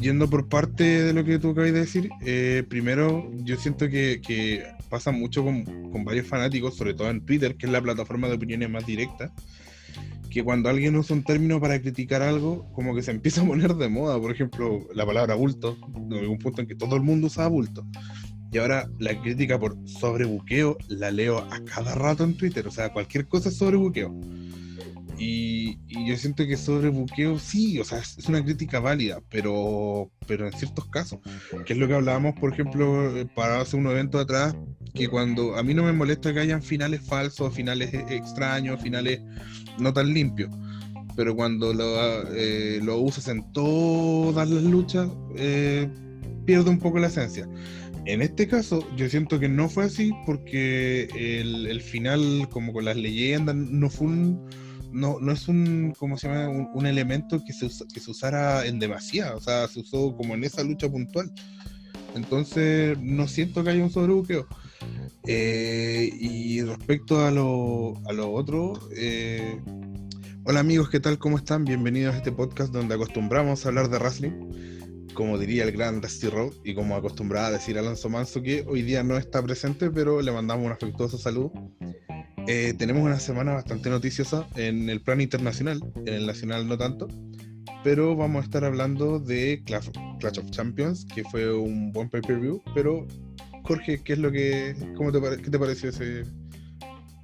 Yendo por parte de lo que tú acabas de decir, eh, primero yo siento que, pasa mucho con, varios fanáticos, sobre todo en Twitter, que es la plataforma de opiniones más directa, que cuando alguien usa un término para criticar algo, como que se empieza a poner de moda. Por ejemplo, la palabra bulto, en un punto en que todo el mundo usaba bulto. Y ahora la crítica por sobrebuqueo la leo a cada rato en Twitter. O sea, cualquier cosa es sobrebuqueo. Y, y yo siento que sobrebuqueo sí, o sea, es, una crítica válida, pero, pero en ciertos casos. Que es lo que hablábamos, por ejemplo, eh, para hacer un evento atrás, que cuando a mí no me molesta que hayan finales falsos, finales e, extraños, finales no tan limpios. Pero cuando lo, eh, lo usas en todas las luchas, eh, pierde un poco la esencia. En este caso, yo siento que no fue así porque el, final, como con las leyendas, no fue un. No, no es un, ¿cómo se llama? Un, elemento que se, que se usara en demasía, o sea, se usó como en esa lucha puntual. Entonces, no siento que haya un sobrebuqueo. Eh, y respecto a lo, a otro, eh, hola amigos, ¿qué tal? ¿Cómo están? Bienvenidos a este podcast donde acostumbramos a hablar de wrestling como diría el gran Dusty Road y como acostumbraba a decir Alonso Manso, que hoy día no está presente, pero le mandamos un afectuoso saludo. Eh, tenemos una semana bastante noticiosa en el plano internacional, en el nacional no tanto, pero vamos a estar hablando de Clash, of Champions, que fue un buen pay-per-view, pero Jorge, ¿qué es lo que, cómo te, qué te pareció ese,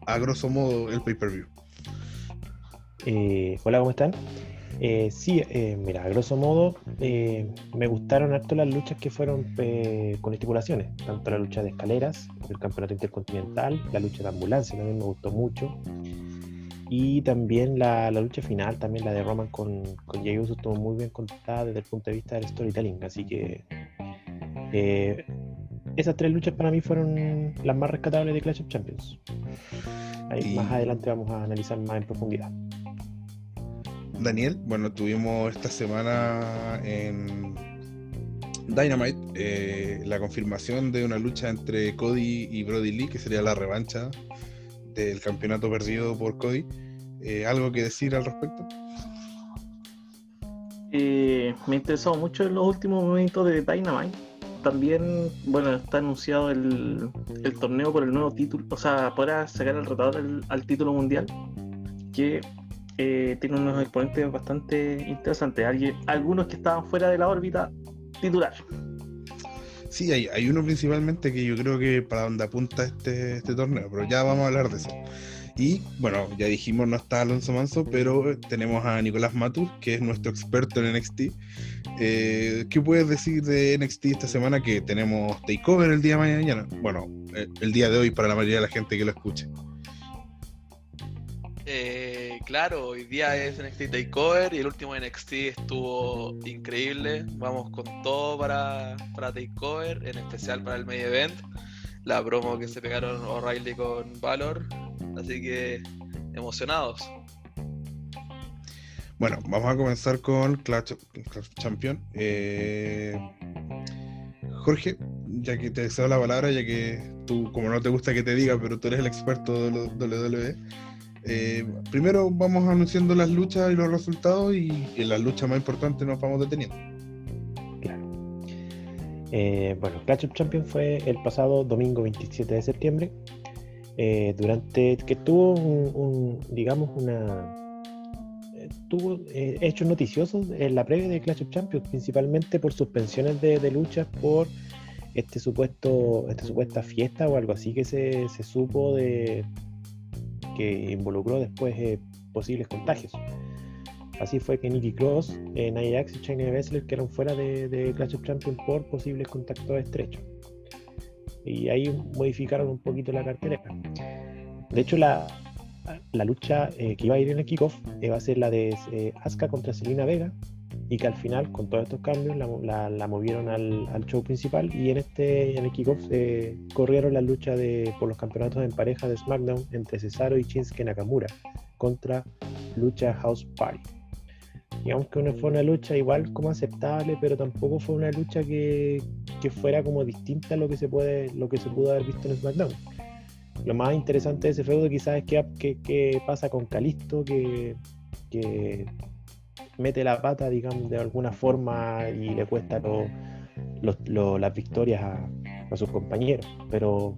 a grosso modo, el pay-per-view? Eh, hola, ¿cómo están? Eh, sí, eh, mira, a grosso modo, eh, me gustaron harto las luchas que fueron con estipulaciones, tanto la lucha de escaleras, el campeonato intercontinental, la lucha de ambulancia también me gustó mucho, y también la, lucha final, también la de Roman con, con Jey Uso estuvo muy bien contada desde el punto de vista del storytelling, así que esas tres luchas para mí fueron las más rescatables de Clash of Champions. Ahí más adelante vamos a analizar más en profundidad. Daniel, bueno, tuvimos esta semana en Dynamite eh, la confirmación de una lucha entre Cody y Brody Lee, que sería la revancha del campeonato perdido por Cody. Eh, ¿Algo que decir al respecto? Eh, me interesó mucho en los últimos momentos de Dynamite. También, bueno, está anunciado el, torneo por el nuevo título, o sea, para sacar el retador al título mundial, que eh, tiene unos exponentes bastante interesantes. algunos que estaban fuera de la órbita titular. Sí, hay, hay, uno principalmente que yo creo que para donde apunta este, este torneo, pero ya vamos a hablar de eso. Y bueno, ya dijimos, no está Alonso Manso, pero tenemos a Nicolás Matus, que es nuestro experto en NXT. Eh, ¿Qué puedes decir de NXT esta semana que tenemos takeover el día de mañana? Bueno, eh, el día de hoy para la mayoría de la gente que lo escuche. Eh, claro, hoy día es NXT Takeover y el último NXT estuvo increíble. Vamos con todo para, para Takeover, en especial para el Main Event. La promo que se pegaron O'Reilly con Valor. Así que emocionados. Bueno, vamos a comenzar con Clash, Champion. Eh, Jorge, ya que te deseo la palabra, ya que tú, como no te gusta que te diga, pero tú eres el experto de WWE eh, primero vamos anunciando las luchas y los resultados y en las luchas más importantes nos vamos deteniendo. Claro. Eh, bueno, Clash of Champions fue el pasado domingo 27 de septiembre, eh, durante que tuvo un, digamos, una tuvo hechos noticiosos en la previa de Clash of Champions, principalmente por suspensiones de, de luchas por este supuesto, esta supuesta fiesta o algo así que se, se supo de, que involucró después eh, posibles contagios. Así fue que Nicky Cross, eh, Nia Jax y China Baszler quedaron fuera de, Clash of Champions por posibles contactos estrechos. Y ahí modificaron un poquito la cartelera. De hecho, la, lucha eh, que iba a ir en el kickoff va a ser la de Asuka contra Selena Vega, y que al final, con todos estos cambios, la, movieron al, show principal y en este en el kickoff eh, corrieron la lucha de, por los campeonatos en pareja de SmackDown entre Cesaro y Shinsuke Nakamura contra Lucha House Party. Digamos que fue una lucha igual como aceptable, pero tampoco fue una lucha que, que, fuera como distinta a lo que se puede lo que se pudo haber visto en SmackDown. Lo más interesante de ese feudo quizás es que, que, pasa con Calisto, que, que mete la pata, digamos, de alguna forma y le cuesta las victorias a, sus compañeros. Pero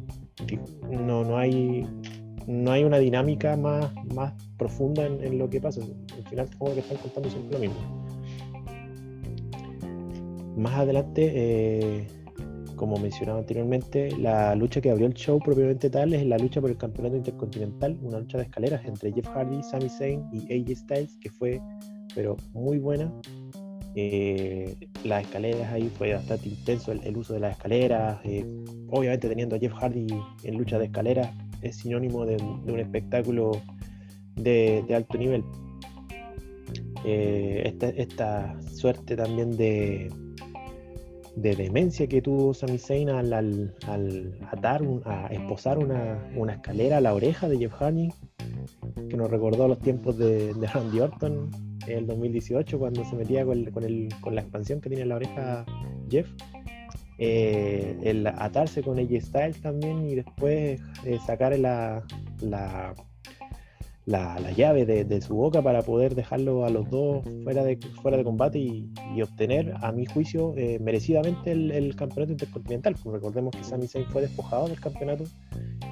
no, no hay no hay una dinámica más, más profunda en, lo que pasa. Al final como que están contando siempre lo mismo. Más adelante, eh, como mencionaba anteriormente, la lucha que abrió el show propiamente tal es la lucha por el campeonato intercontinental, una lucha de escaleras entre Jeff Hardy, Sami Zayn y AJ Styles, que fue pero muy buena. Eh, las escaleras ahí fue bastante intenso el, uso de las escaleras. Eh, obviamente teniendo a Jeff Hardy en lucha de escaleras es sinónimo de, un espectáculo de, alto nivel. Eh, esta, suerte también de, de demencia que tuvo Sami Zayn al, al, atar, a esposar una, escalera a la oreja de Jeff Hardy, que nos recordó los tiempos de Randy Orton en el 2018 cuando se metía con, con, la expansión que tiene en la oreja Jeff. Eh, el atarse con AJ Styles también y después eh, sacar la, la, la, llave de, su boca para poder dejarlo a los dos fuera de, fuera de combate y, obtener, a mi juicio, eh, merecidamente el, campeonato intercontinental. Pues recordemos que Sami Zayn fue despojado del campeonato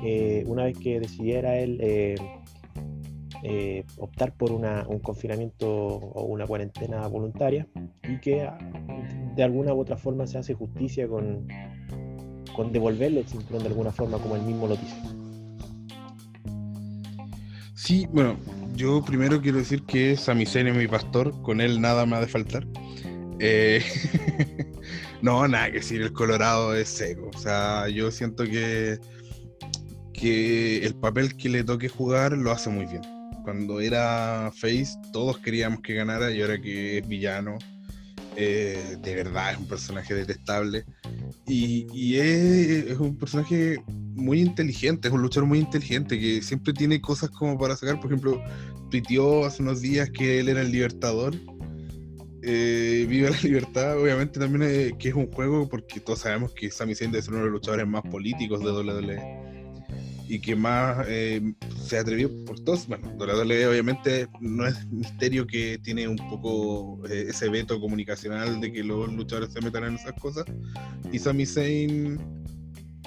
eh, una vez que decidiera él eh, optar por un confinamiento o una cuarentena voluntaria y que de alguna u otra forma se hace justicia con, con devolverle el cinturón de alguna forma como él mismo lo dice. Sí, bueno, yo primero quiero decir que Zayn es mi pastor, con él nada me ha de faltar. Eh, no, nada que decir, el Colorado es seco. O sea, yo siento que, que el papel que le toque jugar lo hace muy bien. Cuando era Face, todos queríamos que ganara y ahora que es villano, eh, de verdad es un personaje detestable. Y, es, un personaje muy inteligente, es un luchador muy inteligente que siempre tiene cosas como para sacar. Por ejemplo, tuiteó hace unos días que él era el libertador. Eh, viva la libertad, obviamente también eh, que es un juego porque todos sabemos que Sami Zayn es uno de los luchadores más políticos de WWE y que más eh, se atrevió por todos. Bueno, WWE obviamente no es misterio que tiene un poco eh, ese veto comunicacional de que los luchadores se metan en esas cosas. Y Sami Zayn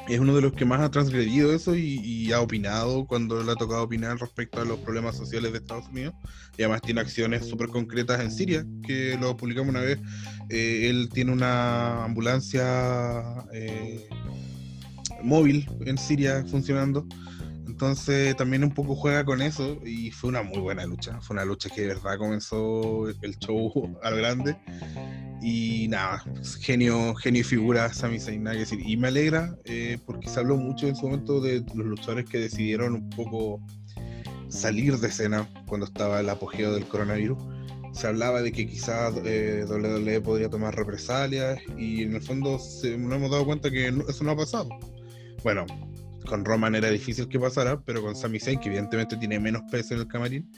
es uno de los que más ha transgredido eso y, ha opinado cuando le ha tocado opinar respecto a los problemas sociales de Estados Unidos. Y además tiene acciones súper concretas en Siria, que lo publicamos una vez. Eh, él tiene una ambulancia móvil en Siria funcionando. Entonces también un poco juega con eso y fue una muy buena lucha. Fue una lucha que de verdad comenzó el show al grande. Y nada, genio, genio y figura Sami Zayn, nada que decir. Y me alegra eh, porque se habló mucho en su momento de los luchadores que decidieron un poco salir de escena cuando estaba el apogeo del coronavirus. Se hablaba de que quizás eh, WWE podría tomar represalias y en el fondo se, nos hemos dado cuenta que eso no ha pasado bueno, con Roman era difícil que pasara, pero con Sami Zayn, que evidentemente tiene menos peso en el camarín,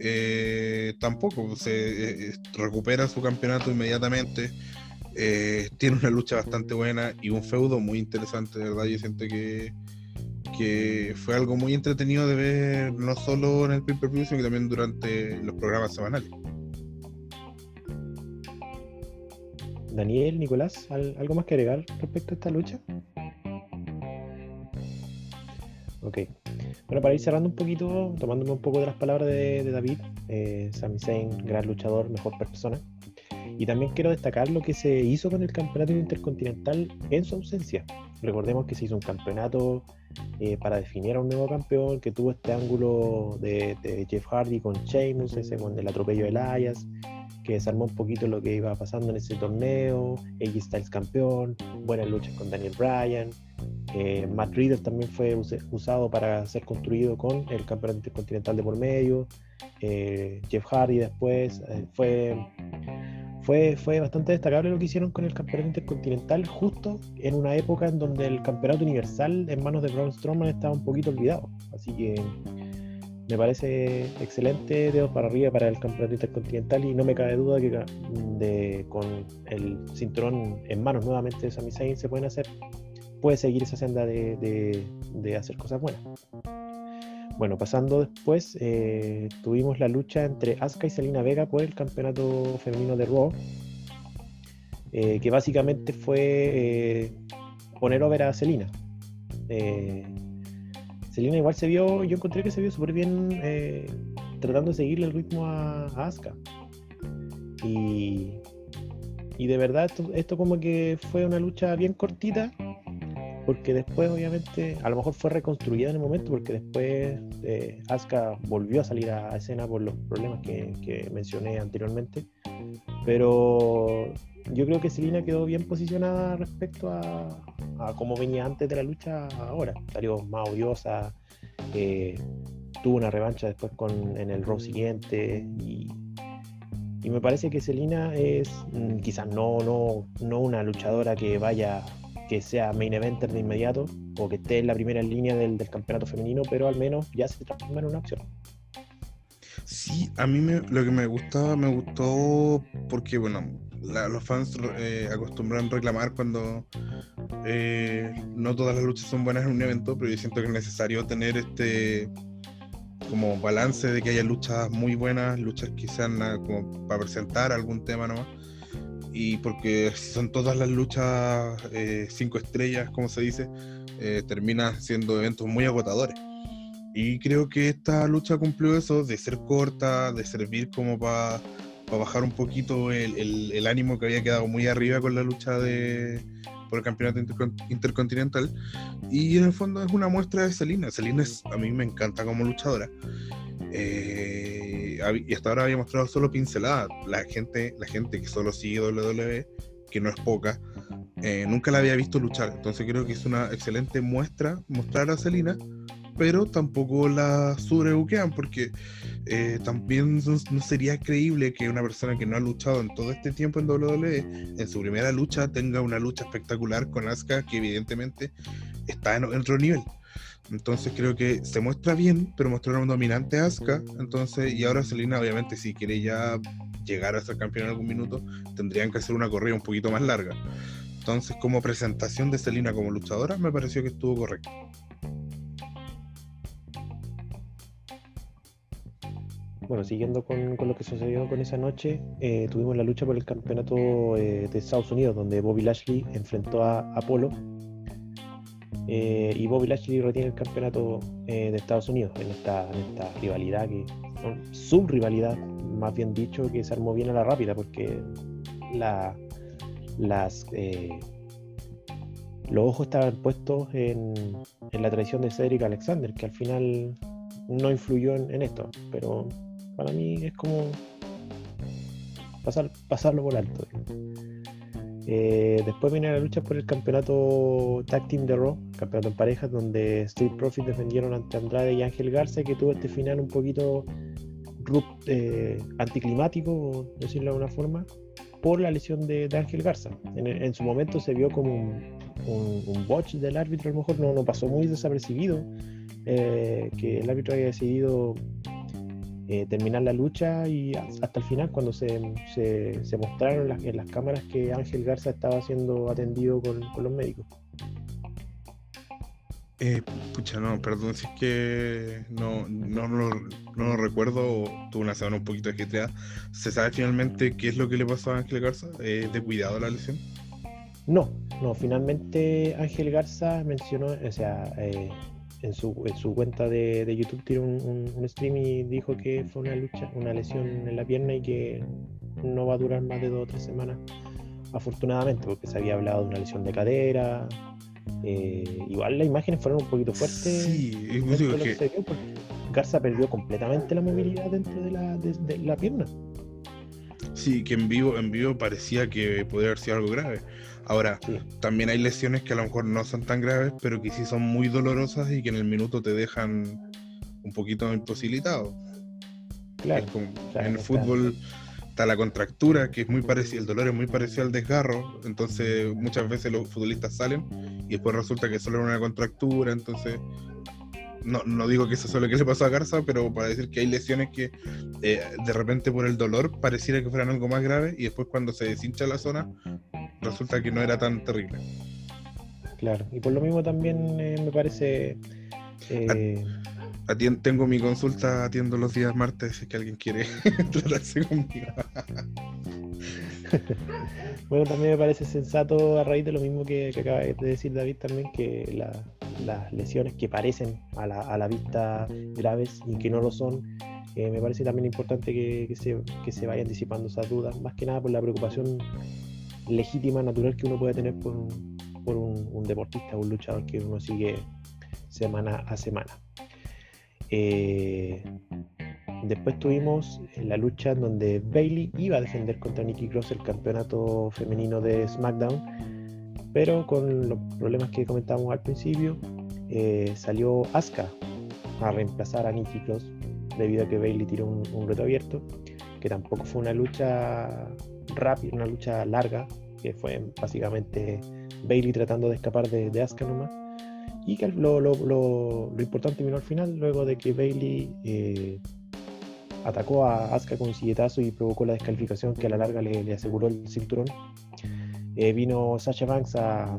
eh, tampoco se eh, recupera su campeonato inmediatamente. Eh, tiene una lucha bastante buena y un feudo muy interesante, de verdad. Yo siento que, que fue algo muy entretenido de ver, no solo en el pay per sino también durante los programas semanales. Daniel, Nicolás, ¿algo más que agregar respecto a esta lucha? Ok. Bueno, para ir cerrando un poquito, tomándome un poco de las palabras de, David, eh, Sami Zayn, gran luchador, mejor persona. Y también quiero destacar lo que se hizo con el campeonato intercontinental en su ausencia. Recordemos que se hizo un campeonato eh, para definir a un nuevo campeón, que tuvo este ángulo de, Jeff Hardy con Sheamus, ese con el atropello de Elias, que desarmó un poquito lo que iba pasando en ese torneo, AJ Styles campeón, buenas luchas con Daniel Bryan, eh, Matt también fue usado para ser construido con el campeonato intercontinental de por medio. Eh, Jeff Hardy después eh, fue, fue, fue bastante destacable lo que hicieron con el campeonato intercontinental justo en una época en donde el campeonato universal en manos de Braun Strowman estaba un poquito olvidado. Así que me parece excelente dedos para arriba para el campeonato intercontinental y no me cabe duda que de, con el cinturón en manos nuevamente de Sami Zayn se pueden hacer puede seguir esa senda de, hacer cosas buenas. Bueno, pasando después, eh, tuvimos la lucha entre Asuka y Selena Vega por el campeonato femenino de Raw, eh, que básicamente fue eh, poner over a Selena. Selena igual se vio, yo encontré que se vio súper bien tratando de seguirle el ritmo a, Asuka. Y, y de verdad esto, esto como que fue una lucha bien cortita, porque después obviamente a lo mejor fue reconstruida en el momento porque después eh, volvió a salir a, escena por los problemas que, mencioné anteriormente. Pero yo creo que Selina quedó bien posicionada respecto a, cómo venía antes de la lucha ahora. Salió más odiosa eh, tuvo una revancha después con, en el row siguiente y, y me parece que Selina es mm, quizás no, no, no una luchadora que vaya que sea main eventer de inmediato o que esté en la primera línea del, campeonato femenino, pero al menos ya se transforma en una opción. Sí, a mí me, lo que me gustaba, me gustó porque, bueno, los fans eh, acostumbran reclamar cuando eh, no todas las luchas son buenas en un evento, pero yo siento que es necesario tener este como balance de que haya luchas muy buenas, luchas que sean como para presentar algún tema nomás y porque son todas las luchas eh, cinco estrellas, como se dice, eh, terminan siendo eventos muy agotadores. Y creo que esta lucha cumplió eso, de ser corta, de servir como para bajar un poquito el, el, ánimo que había quedado muy arriba con la lucha de, por el campeonato intercontinental. Y en el fondo es una muestra de Selina. Selina a mí me encanta como luchadora. Eh, y hasta ahora había mostrado solo pinceladas. La gente, la gente que solo sigue WWE, que no es poca, eh, nunca la había visto luchar. Entonces creo que es una excelente muestra mostrar a Selina, pero tampoco la sobrebuquean porque eh, también no, sería creíble que una persona que no ha luchado en todo este tiempo en WWE, en su primera lucha, tenga una lucha espectacular con Asuka, que evidentemente está en otro nivel. Entonces creo que se muestra bien, pero mostraron un dominante Asuka. Entonces, y ahora Selina, obviamente, si quiere ya llegar a ser campeón en algún minuto, tendrían que hacer una corrida un poquito más larga. Entonces, como presentación de Selina como luchadora, me pareció que estuvo correcto. Bueno, siguiendo con, lo que sucedió con esa noche, eh, tuvimos la lucha por el campeonato eh, de Estados Unidos, donde Bobby Lashley enfrentó a Apolo eh, y Bobby Lashley retiene el campeonato eh, de Estados Unidos en esta, rivalidad, que su rivalidad, más bien dicho, que se armó bien a la rápida, porque eh, los ojos estaban puestos en, la traición de Cedric Alexander, que al final no influyó en, esto, pero para mí es como pasar, pasarlo por alto. Eh, después viene la lucha por el campeonato Tag Team de Raw, campeonato en parejas, donde Street Profits defendieron ante Andrade y Ángel Garza, que tuvo este final un poquito eh, anticlimático, decirlo de alguna forma, por la lesión de, Ángel Garza. En, su momento se vio como un, botch del árbitro, a lo mejor no, no pasó muy desapercibido, eh, que el árbitro haya decidido eh, terminar la lucha y hasta el final cuando se, se, mostraron las, en las cámaras que Ángel Garza estaba siendo atendido con, los médicos. Eh, pucha, no, perdón si es que no, no, lo recuerdo o tuve una semana un poquito ajetreada. ¿Se sabe finalmente qué es lo que le pasó a Ángel Garza? ¿De cuidado la lesión? No, no, finalmente Ángel Garza mencionó, o sea, eh, en su, en su cuenta de, de YouTube tiró un, un, stream y dijo que fue una lucha, una lesión en la pierna y que no va a durar más de dos o tres semanas, afortunadamente, porque se había hablado de una lesión de cadera. Eh, igual las imágenes fueron un poquito fuertes. Sí, que... Garza perdió completamente la movilidad dentro de la, de la pierna. Sí, que en vivo, en vivo parecía que podía haber sido algo grave. Ahora, también hay lesiones que a lo mejor no son tan graves, pero que sí son muy dolorosas y que en el minuto te dejan un poquito imposibilitado. Claro. en el fútbol está la contractura, que es muy parecido, el dolor es muy parecido al desgarro, entonces muchas veces los futbolistas salen y después resulta que solo era una contractura, entonces no, no digo que eso es lo que le pasó a Garza, pero para decir que hay lesiones que eh, de repente por el dolor pareciera que fueran algo más grave y después cuando se deshincha la zona resulta que no era tan terrible. Claro, y por lo mismo también eh, me parece... Eh, Atien- tengo mi consulta, atiendo los días martes si es que alguien quiere tratarse conmigo. Bueno, también me parece sensato a raíz de lo mismo que, que acaba de decir David también, que la- las lesiones que parecen a la, vista graves y que no lo son, eh, me parece también importante que, se, que se vayan disipando esas dudas, más que nada por la preocupación legítima, natural que uno puede tener por por un, un deportista, un luchador que uno sigue semana a semana. Eh, Después tuvimos la lucha en donde Bailey iba a defender contra Nikki Cross el campeonato femenino de SmackDown, pero con los problemas que comentábamos al principio, eh, salió Asuka a reemplazar a Nikki Cross debido a que Bailey tiró un, reto abierto, que tampoco fue una lucha rápida, una lucha larga, que fue básicamente Bailey tratando de escapar de, de Asuka nomás. Y que lo importante vino al final, luego de que Bailey eh, atacó a Asuka con un silletazo y provocó la descalificación que a la larga le, aseguró el cinturón. Eh, vino Sasha Banks a,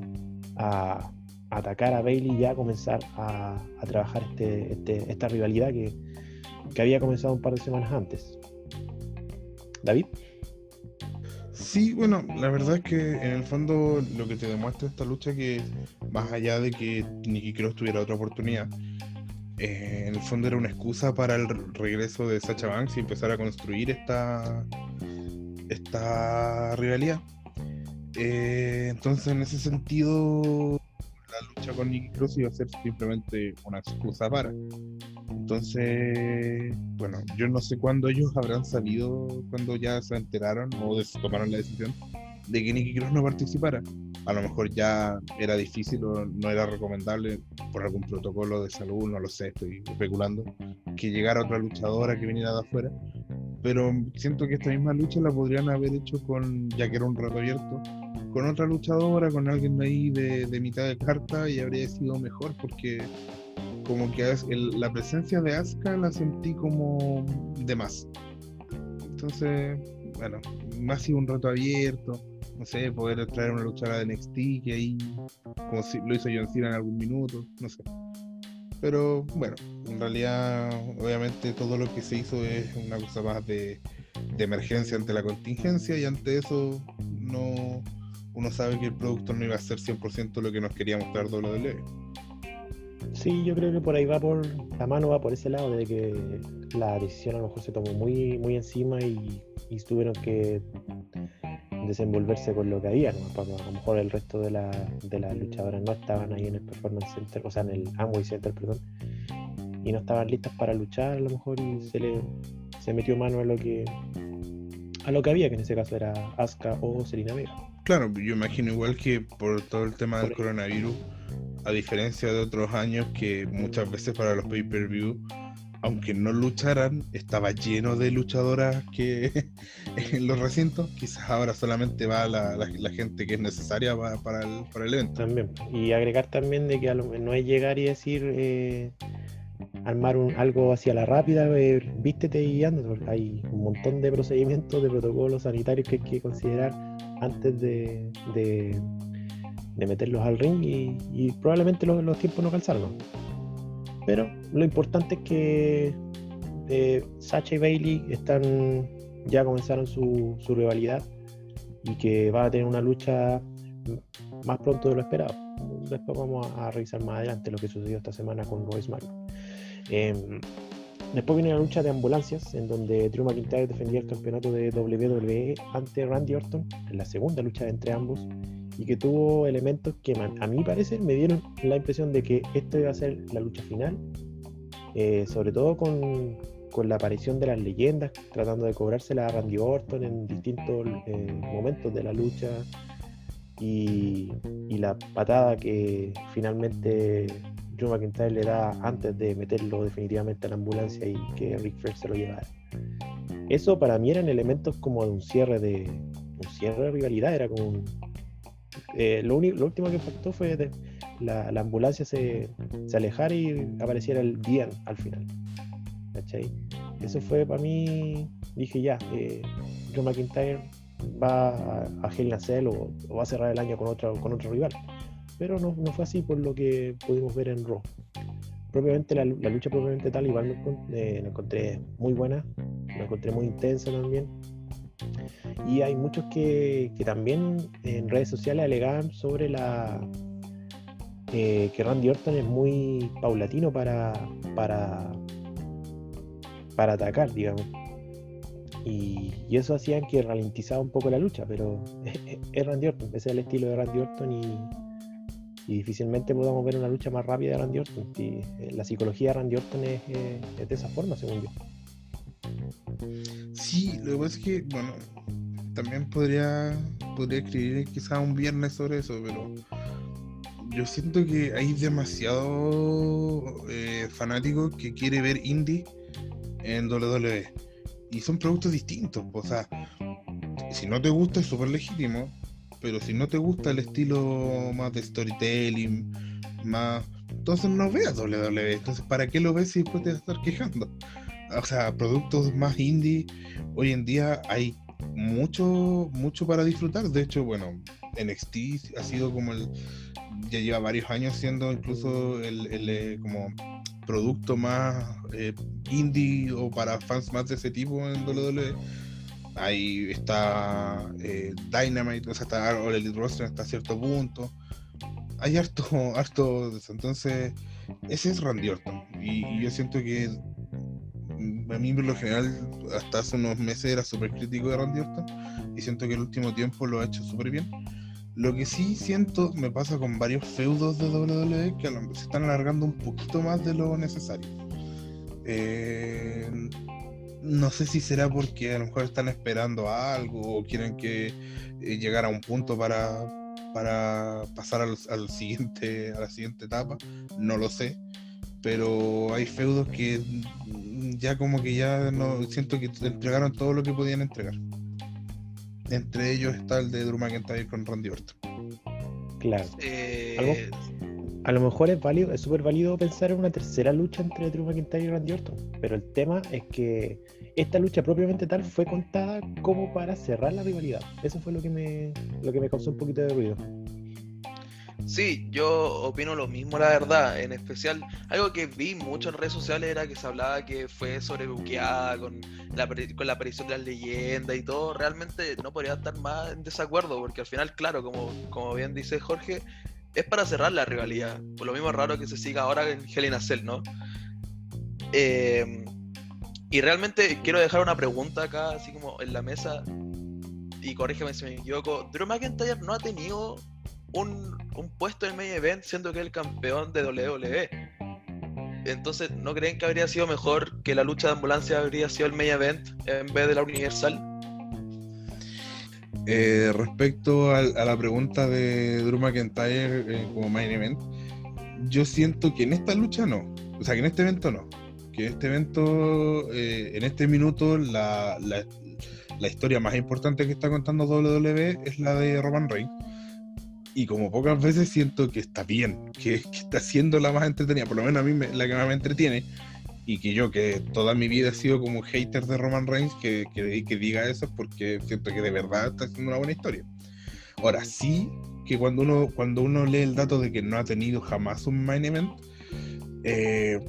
atacar a Bailey y a comenzar a, trabajar este, este- esta rivalidad que, que había comenzado un par de semanas antes. David, Sí, bueno, la verdad es que en el fondo lo que te demuestra esta lucha es que más allá de que Nikki Cross tuviera otra oportunidad, eh, en el fondo era una excusa para el regreso de Sacha Banks y empezar a construir esta, esta rivalidad. Eh, entonces, en ese sentido, la lucha con Nikki Cross iba a ser simplemente una excusa para. Entonces, bueno, yo no sé cuándo ellos habrán sabido, cuando ya se enteraron o tomaron la decisión de que Nikki Cross no participara. A lo mejor ya era difícil o no era recomendable por algún protocolo de salud, no lo sé, estoy especulando, que llegara otra luchadora que viniera de afuera. Pero siento que esta misma lucha la podrían haber hecho con, ya que era un reto abierto, con otra luchadora, con alguien ahí de, de mitad de carta y habría sido mejor porque como que el- la presencia de Asuka la sentí como de más. Entonces, bueno, más si un reto abierto, no sé, poder traer una luchadora de NXT que ahí, como si lo hizo John Cena en algún minuto, no sé. Pero bueno, en realidad, obviamente todo lo que se hizo es una cosa más de, de emergencia ante la contingencia y ante eso no uno sabe que el producto no iba a ser 100% lo que nos quería mostrar WWE. sí, yo creo que por ahí va por, la mano va por ese lado, de que la decisión a lo mejor se tomó muy, muy encima y, y tuvieron que desenvolverse con lo que había, ¿no? Porque a lo mejor el resto de, la, de las luchadoras no estaban ahí en el Performance Center, o sea, en el Amway Center, perdón, y no estaban listas para luchar a lo mejor y se le se metió mano a lo que a lo que había, que en ese caso era Asuka o Selena Vega. Claro, yo imagino igual que por todo el tema del coronavirus, a diferencia de otros años que muchas veces para los pay-per-view, aunque no lucharan, estaba lleno de luchadoras que en los recintos, quizás ahora solamente va la, la- gente que es necesaria pa- para, el, para el evento. También. Y agregar también de que a lo- no es llegar y decir eh, armar un, algo hacia la rápida, eh, vístete y anda, hay un montón de procedimientos, de protocolos sanitarios que hay que considerar antes de, de, de meterlos al ring y, y probablemente los, los tiempos no calzaron. Pero lo importante es que eh, Sacha y Bailey están ya comenzaron su, su rivalidad y que va a tener una lucha más pronto de lo esperado. Después vamos a, revisar más adelante lo que sucedió esta semana con Royce Mario. después viene la lucha de ambulancias, en donde Drew McIntyre defendía el campeonato de WWE ante Randy Orton, en la segunda lucha entre ambos, y que tuvo elementos que a mi parecer me dieron la impresión de que esto iba a ser la lucha final, eh, sobre todo con, con la aparición de las leyendas, tratando de cobrársela a Randy Orton en distintos eh, momentos de la lucha, y, y la patada que finalmente Drew McIntyre le da antes de meterlo definitivamente a la ambulancia y que Rick Flair se lo llevara. Eso para mí eran elementos como de un cierre de un cierre de rivalidad, era como un, eh, lo, único, lo último que faltó fue de- la, la ambulancia se, se alejara y apareciera el bien al final. ¿cachai? Eso fue para mí, dije ya, eh, Drew McIntyre va a, a Hell o, o va a cerrar el año con otro, con otro rival. Pero no, no fue así por lo que pudimos ver en Raw. propiamente la, la lucha propiamente tal, igual eh, la encontré muy buena, la encontré muy intensa también. Y hay muchos que, también en redes sociales alegaban sobre la eh, que Randy Orton es muy paulatino para, para, para atacar, digamos. Y, eso hacían que ralentizaba un poco la lucha, pero es Randy Orton, ese es el estilo de Randy Orton y, difícilmente podamos ver una lucha más rápida de Randy Orton. Eh, la psicología de Randy Orton es, eh, es de esa forma, según yo. Sí, lo que pasa es que, bueno, también podría, podría escribir quizás un viernes sobre eso, pero yo siento que hay demasiado eh, fanáticos que quiere ver indie en WWE. Y son productos distintos, o sea, si no te gusta es súper legítimo, pero si no te gusta el estilo más de storytelling, más... Entonces no veas WWE, entonces ¿para qué lo ves si después te vas a estar quejando? O sea, productos más indie, hoy en día hay mucho, mucho para disfrutar. De hecho, bueno, NXT ha sido como el, ya lleva varios años siendo incluso el, eh, como producto más eh, indie o para fans más de ese tipo en WWE. Ahí está eh, Dynamite, o sea, está All Elite hasta cierto punto. Hay harto, harto. Entonces, ese es Randy Orton. Y, yo siento que a mí por lo general hasta hace unos meses era súper crítico de Randy Orton y siento que el último tiempo lo ha hecho súper bien. Lo que sí siento me pasa con varios feudos de WWE que a lo- se están alargando un poquito más de lo necesario. Eh, no sé si será porque a lo mejor están esperando algo o quieren que eh, llegar a un punto para, para pasar al, al siguiente, a la siguiente etapa. No lo sé. Pero hay feudos que ya como que ya no siento que entregaron todo lo que podían entregar. Entre ellos está el de Drew McIntyre con Randy Orton. Claro. Eh, A lo mejor es válido, es súper válido pensar en una tercera lucha entre Drew McIntyre y Randy Orton. Pero el tema es que esta lucha propiamente tal fue contada como para cerrar la rivalidad. Eso fue lo que me, lo que me causó un poquito de ruido. Sí, yo opino lo mismo, la verdad. En especial, algo que vi mucho en redes sociales era que se hablaba que fue sobrebuqueada con la, la aparición de las leyendas y todo. Realmente no podría estar más en desacuerdo, porque al final, claro, como, como bien dice Jorge, es para cerrar la rivalidad. Por lo mismo es raro que se siga ahora en Hell in a Cell, ¿no? Eh, y realmente quiero dejar una pregunta acá, así como en la mesa, y corrígeme si me equivoco. Drew McIntyre no ha tenido un, un puesto en el main event siendo que es el campeón de WWE. Entonces, ¿no creen que habría sido mejor que la lucha de ambulancia habría sido el main event en vez de la universal? Eh, respecto al- a, la pregunta de Drew McIntyre eh, como main event, yo siento que en esta lucha no. O sea, que en este evento no. Que en este evento, eh, en este minuto, la, la- la historia más importante que está contando WWE es la de Roman Reigns. Y como pocas veces siento que está bien, que, que está siendo la más entretenida, por lo menos a mí me- la que más me entretiene. Y que yo, que toda mi vida he sido como hater de Roman Reigns, que, que, que diga eso es porque siento que de verdad está haciendo una buena historia. Ahora, sí que cuando uno, cuando uno lee el dato de que no ha tenido jamás un main event, eh,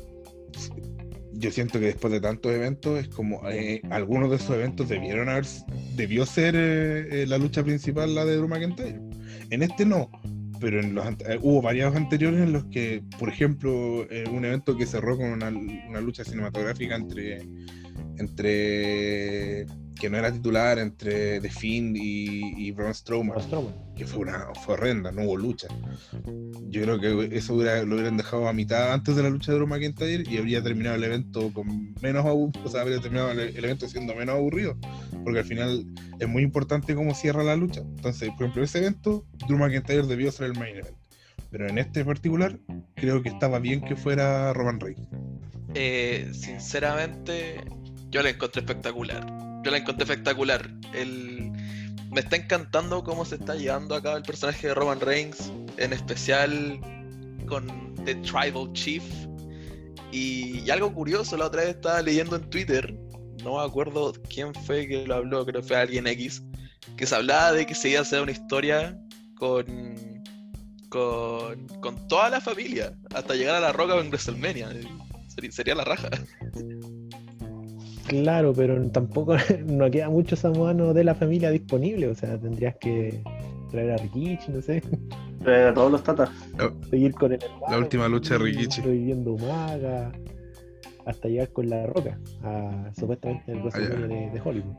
yo siento que después de tantos eventos es como eh, algunos de esos eventos debieron haber debió ser eh, eh, la lucha principal la de Drew McIntyre. En este no, pero en los eh, hubo varios anteriores en los que, por ejemplo, eh, un evento que cerró con una, una lucha cinematográfica entre entre que no era titular entre The Fiend y, y Braun Strowman que fue una fue horrenda, no hubo lucha. Yo creo que eso hubiera- lo hubieran dejado a mitad antes de la lucha de Drew McIntyre y habría terminado el evento con menos abu- o sea, habría terminado el, el evento siendo menos aburrido, porque al final es muy importante cómo cierra la lucha. Entonces, por ejemplo, ese evento, Drew McIntyre debió ser el main event. Pero en este particular, creo que estaba bien que fuera Roman Reigns. Eh, sinceramente, yo la encontré espectacular. Yo la encontré espectacular. El... Me está encantando cómo se está llevando a cabo el personaje de Roman Reigns, en especial con The Tribal Chief. Y, y algo curioso, la otra vez estaba leyendo en Twitter, no me acuerdo quién fue que lo habló, creo que fue alguien X, que se hablaba de que se iba a hacer una historia con, con, con toda la familia hasta llegar a la roca en WrestleMania. Sería la raja. Claro, pero tampoco no queda mucho samoano de la familia disponible. O sea, tendrías que traer a Rikichi, no sé. Traer a todos los tatas. Seguir con el hermano, La última lucha de Rikichi. Reviviendo Umaga. Hasta llegar con la roca. A, supuestamente el WrestleMania de, de Hollywood.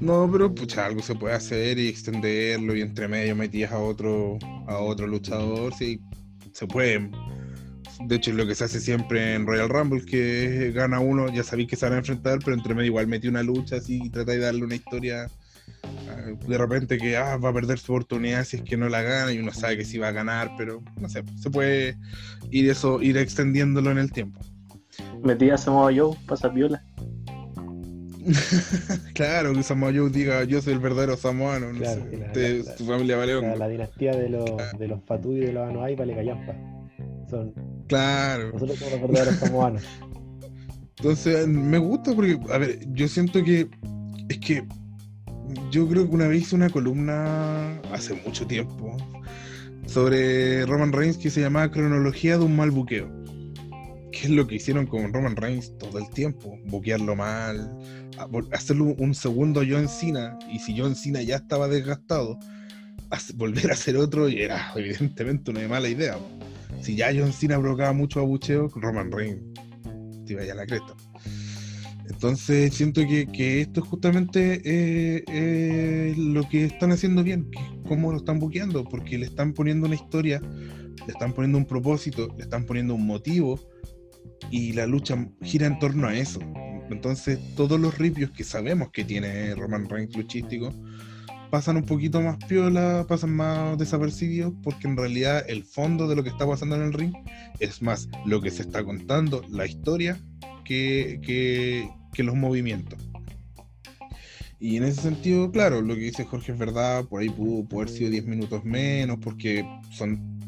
No, pero pucha, algo se puede hacer y extenderlo y entre medio metías a otro, a otro luchador, sí, se puede. De hecho, es lo que se hace siempre en Royal Rumble, que gana uno, ya sabéis que se van a enfrentar, pero entre medio igual metí una lucha así y tratáis de darle una historia. ah, De repente que ah, va a perder su oportunidad si es que no la gana y uno sabe que sí va a ganar, pero no sé, se puede ir eso, ir extendiéndolo en el tiempo. Metí a Samoa Joe, pasa viola. claro, que Samoa Joe diga yo soy el verdadero samoano, no Claro, sé, que la- usted- la- su familia vale la dinastía de los, de los Fatui y de los Anoa'i vale callampa. Son, Claro. nosotros somos los verdaderos samoanos. Entonces, me gusta porque, a ver, yo siento que es que yo creo que una vez hice una columna hace mucho tiempo sobre Roman Reigns que se llamaba Cronología de un mal buqueo. ¿Qué es lo que hicieron con Roman Reigns todo el tiempo? Buquearlo mal, hacerlo un segundo John Cena, y si John Cena ya estaba desgastado, volver a hacer otro y era evidentemente una mala idea. Si ya John Cena provocaba mucho abucheo, Roman Reigns iba a la cresta. Entonces siento que, que esto es justamente eh, eh, lo que están haciendo bien, que cómo lo están buqueando, porque le están poniendo una historia, le están poniendo un propósito, le están poniendo un motivo y la lucha gira en torno a eso. Entonces todos los ripios que sabemos que tiene Roman Reigns luchístico pasan un poquito más piola, pasan más desapercibidos, porque en realidad el fondo de lo que está pasando en el ring es más lo que se está contando, la historia, que, que, los movimientos. Y en ese sentido, claro, lo que dice Jorge es verdad, por ahí pudo, pudo haber sido 10 minutos menos, porque son,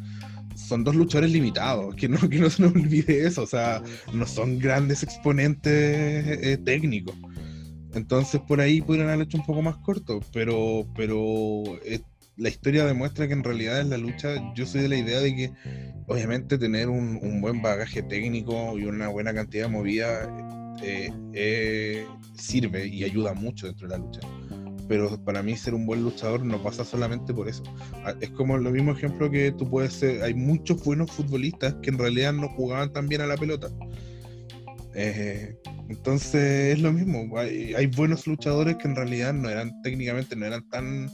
son dos luchadores limitados, que no, que no se nos olvide eso, o sea, no son grandes exponentes eh, técnicos. Entonces por ahí pudieron haber hecho un poco más corto, pero, pero eh, la historia demuestra que en realidad en la lucha yo soy de la idea de que obviamente tener un, buen bagaje técnico y una buena cantidad de movida eh, eh, sirve y ayuda mucho dentro de la lucha. Pero para mí ser un buen luchador no pasa solamente por eso. Ah, Es como lo mismo ejemplo que tú puedes ser, hay muchos buenos futbolistas que en realidad no jugaban tan bien a la pelota. Eh, entonces es lo mismo, hay, hay buenos luchadores que en realidad no eran técnicamente, no eran tan,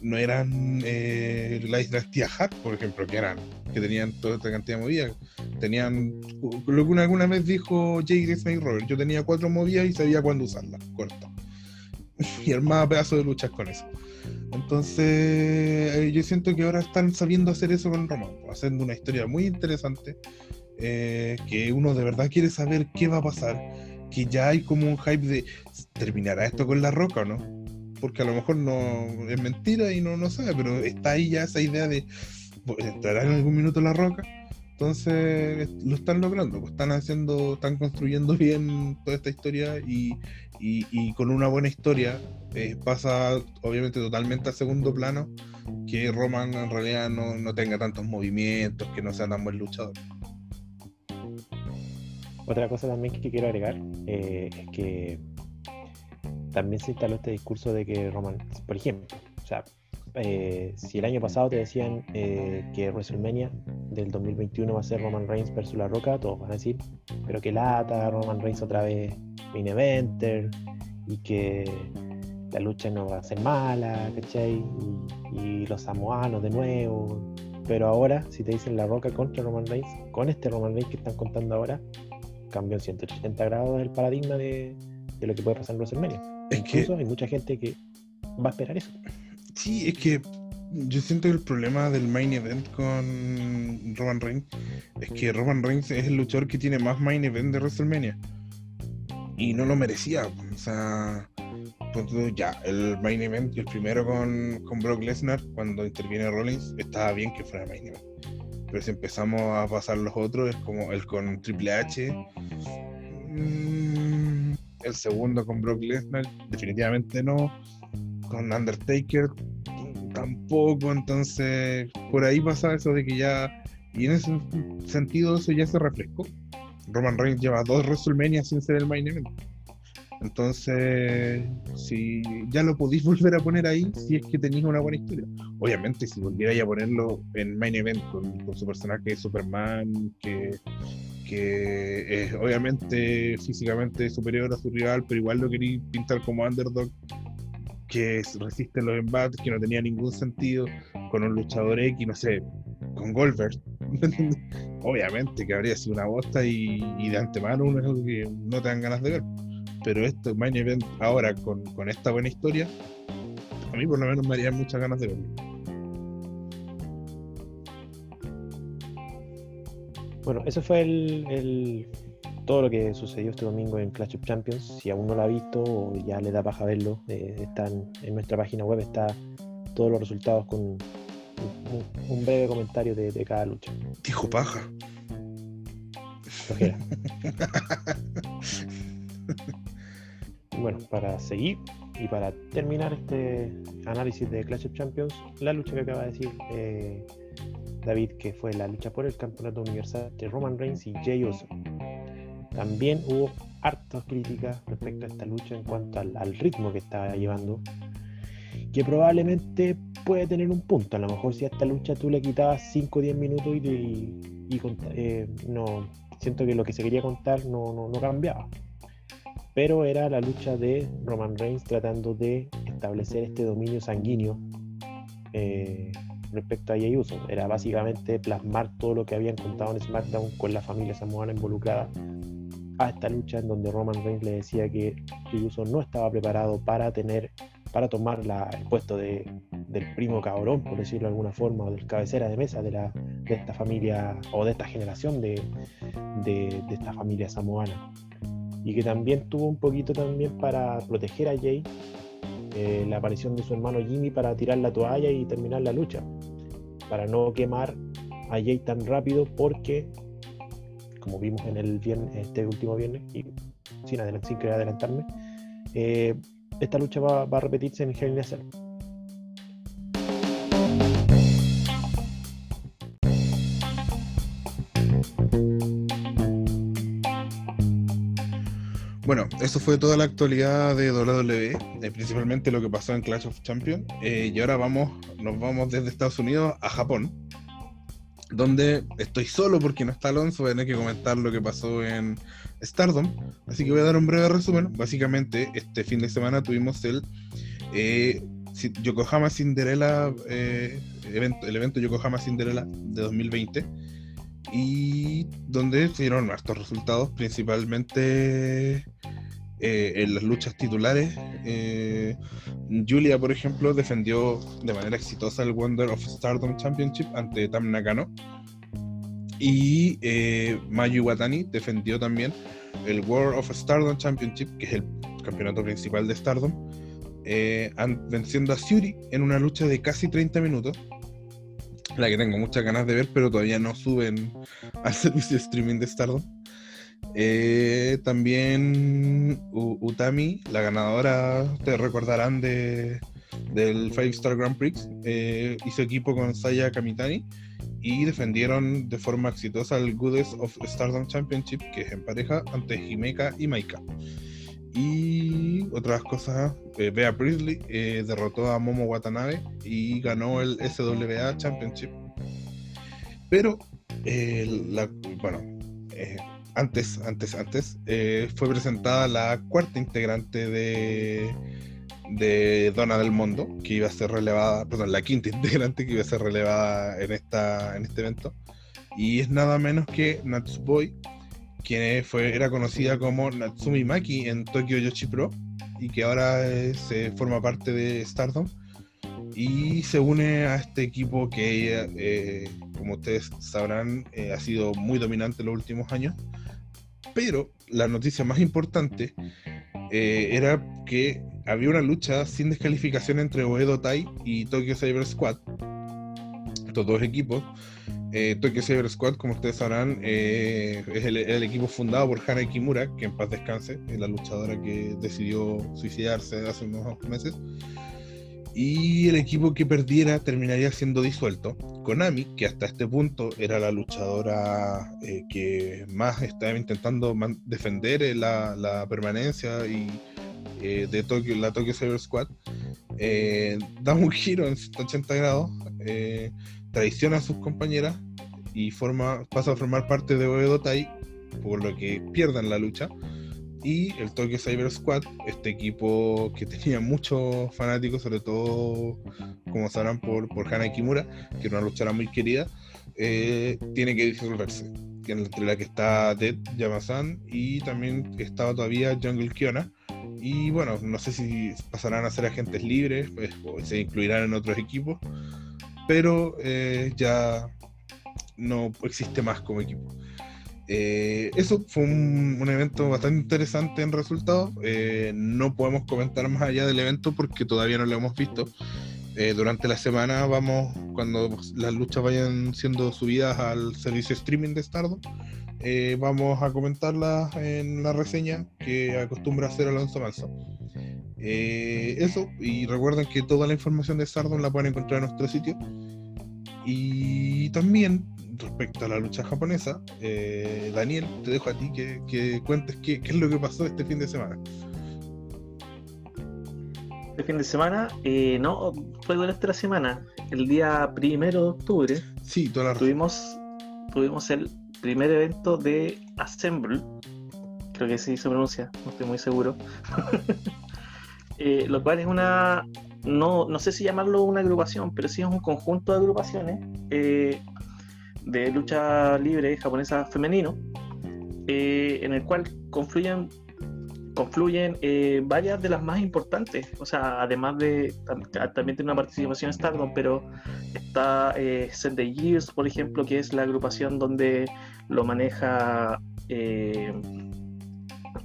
no eran eh, la dinastía Hat, por ejemplo, que eran, que tenían toda esta cantidad de movidas, tenían, lo que una- alguna vez dijo J.D. Snake Robert, yo tenía cuatro movidas y sabía cuándo usarlas, corta, y armaba pedazos de luchas con eso. Entonces, eh, yo siento que ahora están sabiendo hacer eso con Roman, haciendo una historia muy interesante, eh, que uno de verdad quiere saber qué va a pasar, que ya hay como un hype de terminará esto con la roca o no, porque a lo mejor no es mentira y no no sabe, pero está ahí ya esa idea de entrará en algún minuto la roca. Entonces lo están logrando, pues, están haciendo, están construyendo bien toda esta historia y, y- y con una buena historia eh, pasa obviamente totalmente a segundo plano que Roman en realidad no, no tenga tantos movimientos, que no sea tan buen luchador. Otra cosa también que quiero agregar eh, es que también se instaló este discurso de que Roman, por ejemplo, o sea, eh, si el año pasado te decían eh, que WrestleMania del 2021 va a ser Roman Reigns versus La Roca, todos van a decir, pero que lata, Roman Reigns otra vez main eventer y que la lucha no va a ser mala, ¿cachai? Y, y los samoanos de nuevo. Pero ahora, si te dicen La Roca contra Roman Reigns, con este Roman Reigns que están contando ahora, cambió en 180 grados el paradigma de, de lo que puede pasar en WrestleMania. Es que Incluso hay mucha gente que va a esperar eso. Sí, es que yo siento que el problema del main event con Roman Reigns es que Roman Reigns es el luchador que tiene más main event de WrestleMania. Y no lo merecía. O sea, tú, ya, el main event, el primero con, con Brock Lesnar, cuando interviene Rollins, estaba bien que fuera main event. Pero si empezamos a pasar los otros, es como el con Triple H. mm, el segundo con Brock Lesnar, definitivamente no con Undertaker tampoco, entonces por ahí pasa eso de que ya, y en ese sentido eso ya se refrescó. Roman Reigns lleva dos WrestleMania sin ser el main event. Entonces, si ya lo podéis volver a poner ahí, si es que tenéis una buena historia. Obviamente, si volvierais a ponerlo en main event con, su personaje Superman, que, que es obviamente físicamente superior a su rival, pero igual lo queréis pintar como underdog, que resiste los embates, que no tenía ningún sentido, con un luchador X, no sé, con Goldberg. obviamente que habría sido una bosta y, y de antemano uno es algo que no te dan ganas de ver pero esto, Main Event, ahora con, esta buena historia, a mí por lo menos me haría muchas ganas de verlo. Bueno, eso fue el, todo lo que sucedió este domingo en Clash of Champions. Si aún no lo ha visto o ya le da paja verlo, eh, están en nuestra página web está todos los resultados con un, breve comentario de, de, cada lucha. Dijo paja. bueno, para seguir y para terminar este análisis de Clash of Champions, la lucha que acaba de decir eh, David, que fue la lucha por el campeonato universal de Roman Reigns y Jey Uso. También hubo hartas críticas respecto a esta lucha en cuanto al, ritmo que estaba llevando, que probablemente puede tener un punto. A lo mejor si a esta lucha tú le quitabas 5 o 10 minutos y, eh, no siento que lo que se quería contar no, no, no cambiaba pero era la lucha de Roman Reigns tratando de establecer este dominio sanguíneo eh, respecto a Jey. Era básicamente plasmar todo lo que habían contado en SmackDown con la familia samoana involucrada a esta lucha en donde Roman Reigns le decía que Jey Uso no estaba preparado para tener para tomar el puesto de, del primo cabrón, por decirlo de alguna forma, o del cabecera de mesa de, la, de esta familia o de esta generación de, de esta familia samoana y que también tuvo un poquito también para proteger a Jay eh, la aparición de su hermano Jimmy para tirar la toalla y terminar la lucha, para no quemar a Jay tan rápido porque, como vimos en el este último viernes, y sin, sin querer adelantarme, eh, esta lucha va, a repetirse en Hell in a Cell. Eso fue toda la actualidad de WWE, eh, principalmente lo que pasó en Clash of Champions. Eh, y ahora vamos, nos vamos desde Estados Unidos a Japón, donde estoy solo porque no está Alonso, voy que comentar lo que pasó en Stardom. Así que voy a dar un breve resumen. Básicamente, este fin de semana tuvimos el eh, Yokohama Cinderella, el evento Yokohama Cinderella de 2020 y donde se dieron hartos resultados, principalmente eh, en las luchas titulares. Eh, Julia, por ejemplo, defendió de manera exitosa el Wonder of Stardom Championship ante Tam Nakano. Y eh, Mayu Watani defendió también el World of Stardom Championship, que es el campeonato principal de Stardom, venciendo a Shuri en una lucha de casi 30 minutos la que tengo muchas ganas de ver, pero todavía no suben al servicio de streaming de Stardom. Eh, también Utami, la ganadora, te recordarán de, del Five Star Grand Prix, eh, hizo equipo con Saya Kamitani y defendieron de forma exitosa el Goodest of Stardom Championship, que es en pareja, ante Himeka y Maika. Y otras cosas, eh, Bea Priestley eh, derrotó a Momo Watanabe y ganó el SWA Championship. Pero, bueno, eh, antes, antes, antes, fue presentada la cuarta integrante de, de Dona del Mundo, que iba a ser relevada, perdón, la quinta integrante que iba a ser relevada en, esta, en este evento. Y es nada menos que Natsupoi, quien fue, era conocida como Natsumi Maki en Tokyo Yoshi Pro y que ahora eh, se forma parte de Stardom y se une a este equipo que, eh, como ustedes sabrán, eh, ha sido muy dominante en los últimos años. Pero la noticia más importante era que había una lucha sin descalificación entre Oedo Tai y Tokyo Cyber Squad, estos dos equipos, eh, Tokyo Cyber Squad, como ustedes sabrán, eh, es el, equipo fundado por Hana Kimura, que en paz descanse, es la luchadora que decidió suicidarse hace unos meses. Y el equipo que perdiera terminaría siendo disuelto. Konami, que hasta este punto era la luchadora eh, que más estaba intentando defender eh, la, permanencia y, eh, de Tokyo, la Tokyo Cyber Squad, da un giro en 180 grados, traiciona a sus compañeras y pasa a formar parte de Oedo Tai, por lo que pierdan la lucha y el Tokyo Cyber Squad, este equipo que tenía muchos fanáticos, sobre todo, como sabrán, por, por Hana Kimura, que era una luchadora muy querida, eh, tiene que disolverse. Entre la que está Dead Yamasan y también estaba todavía Jungle Kiona. Y bueno, no sé si pasarán a ser agentes libres pues, o se incluirán en otros equipos, pero eh, ya no existe más como equipo. Eh, eso fue un, evento bastante interesante en resultados. Eh, no podemos comentar más allá del evento porque todavía no lo hemos visto. Eh, durante la semana vamos, cuando las luchas vayan siendo subidas al servicio streaming de Stardom, vamos a comentarlas en la reseña que acostumbra hacer Alonso Manso. eso, y recuerden que toda la información de Stardom la pueden encontrar en nuestro sitio. Y también respecto a la lucha japonesa, eh, Daniel, te dejo a ti que, cuentes qué, es lo que pasó este fin de semana. Este fin de semana, eh, no, fue durante la semana, el día primero de octubre. Sí, toda la tuvimos, tuvimos el primer evento de Assemble, creo que sí se pronuncia, no estoy muy seguro. Eh, lo cual es una, no, no sé si llamarlo una agrupación, pero sí es un conjunto de agrupaciones de lucha libre japonesa femenino, eh, en el cual confluyen confluyen eh, varias de las más importantes, o sea, además de también tiene una participación Stardom, pero está eh, Sunday Years, por ejemplo, que es la agrupación donde lo maneja eh,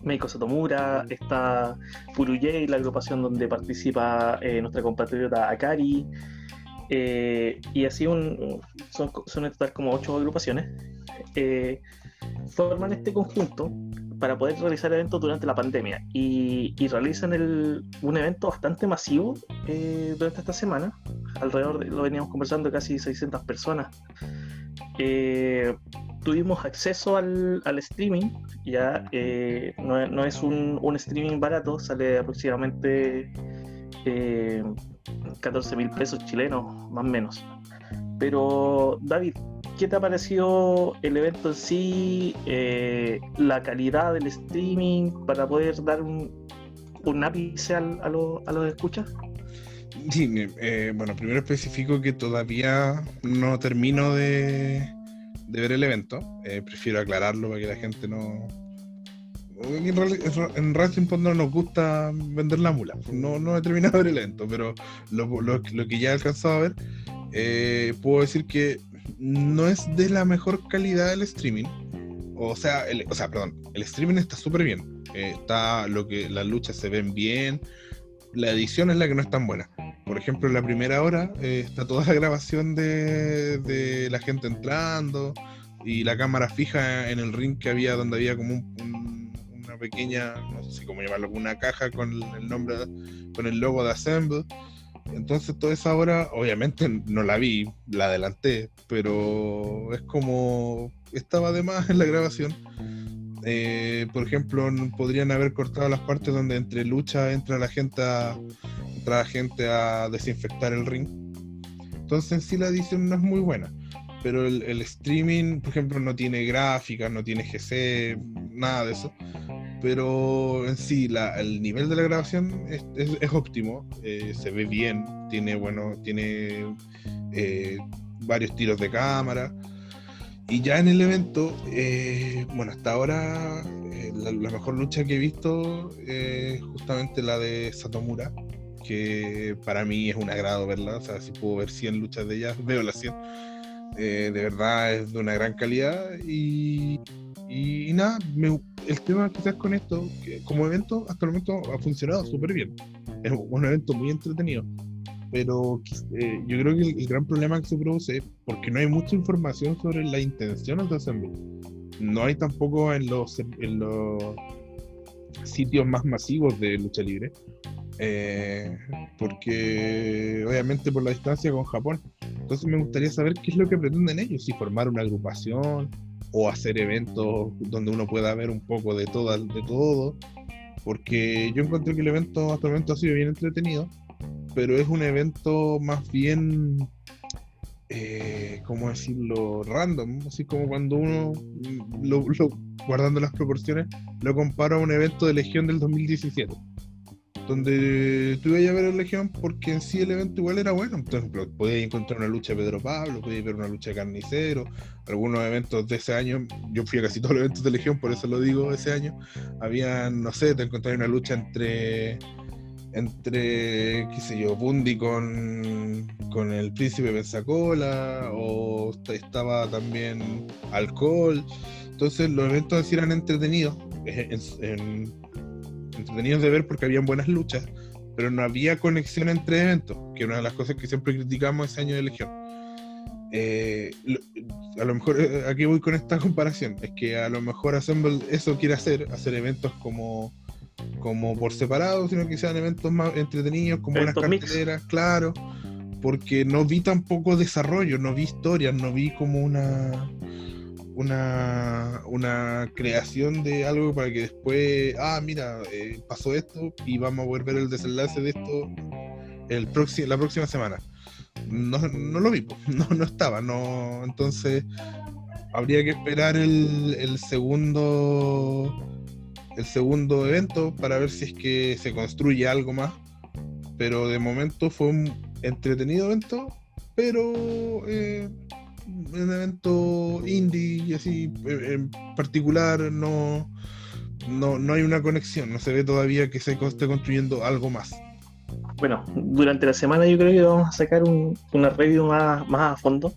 Meiko Satomura, está Furuyei, la agrupación donde participa nuestra compatriota Akari, eh, y así un, son, en total como ocho agrupaciones. Eh, forman este conjunto para poder realizar eventos durante la pandemia y, realizan el, un evento bastante masivo eh, durante esta semana. Alrededor, de, lo veníamos conversando, casi 600 personas. tuvimos acceso al, streaming, ya no, no, es un, streaming barato, sale aproximadamente 14 mil pesos chilenos, más o menos. Pero, David, ¿qué te ha parecido el evento en sí? Eh, la calidad del streaming para poder dar un, un ápice a, los a los escuchas? Sí, eh, bueno, primero especifico que todavía no termino de, de ver el evento. Eh, prefiero aclararlo para que la gente no, en, Racing Point no nos gusta vender la mula. No, no he terminado el evento, pero lo, que ya he alcanzado a ver, eh, puedo decir que no es de la mejor calidad el streaming. O sea, el, o sea, perdón, el streaming está súper bien. Eh, está lo que las luchas se ven bien. La edición es la que no es tan buena. Por ejemplo, en la primera hora eh, está toda la grabación de, de, la gente entrando y la cámara fija en el ring que había donde había como un pequeña, no sé cómo llamarlo, una caja con el nombre, con el logo de Assemble. Entonces toda esa hora, obviamente no la vi, la adelanté, pero es como estaba de más en la grabación. Eh, por ejemplo, podrían haber cortado las partes donde entre lucha entra la gente a, entra la gente a desinfectar el ring. Entonces en sí la edición no es muy buena. Pero el, el streaming, por ejemplo, no tiene gráficas, no tiene GC, nada de eso pero en sí el nivel de la grabación es, óptimo, eh, se ve bien, tiene bueno, tiene eh, varios tiros de cámara. Y ya en el evento, eh, bueno, hasta ahora la, mejor lucha que he visto es justamente la de Satomura, que para mí es un agrado verla, o sea, si puedo ver 100 luchas de ella, veo las 100. de verdad es de una gran calidad y, y nada, me, el tema quizás con esto, que como evento, hasta el momento ha funcionado súper bien. Es un evento muy entretenido. Pero eh, yo creo que el, gran problema que se produce es porque no hay mucha información sobre la intención de Assembly. No hay tampoco en los, en los, sitios más masivos de lucha libre. Eh, porque obviamente por la distancia con Japón. Entonces me gustaría saber qué es lo que pretenden ellos, si formar una agrupación o hacer eventos donde uno pueda ver un poco de todo, de todo. Porque yo encuentro que el evento hasta el momento ha sido bien entretenido, pero es un evento más bien eh, ¿cómo decirlo? Random, así como cuando uno, lo, guardando las proporciones, lo compara a un evento de Legión del 2017, donde tú ibas a ver a Legión porque en sí el evento igual era bueno. Por ejemplo, podías encontrar una lucha de Pedro Pablo, podías ver una lucha de Carnicero, algunos eventos de ese año, yo fui a casi todos los eventos de Legión, por eso lo digo ese año, habían, no sé, te encontré una lucha entre entre, qué sé yo, Bundy con, con el príncipe Pensacola, o estaba también Alcohol. Entonces los eventos así eran entretenidos, entretenidos de ver porque habían buenas luchas, pero no había conexión entre eventos, que es una de las cosas que siempre criticamos ese año de Legión. Eh, a lo mejor eh, aquí voy con esta comparación, es que a lo mejor Assemble eso quiere hacer, hacer eventos como como por separado, sino que sean eventos más entretenidos, como unas carteleras, claro, porque no vi tampoco desarrollo, no vi historias, no vi como una una, una creación de algo para que después, ah, mira, eh, pasó esto y vamos a volver el desenlace de esto el la próxima semana. No, no lo vi, no, no estaba, no, entonces habría que esperar el, el segundo el segundo evento para ver si es que se construye algo más. Pero de momento fue un entretenido evento, pero eh, un evento indie y así en particular no, no, hay una conexión, no se ve todavía que se esté construyendo algo más. Bueno, durante la semana yo creo que vamos a sacar un, una review más, más a fondo,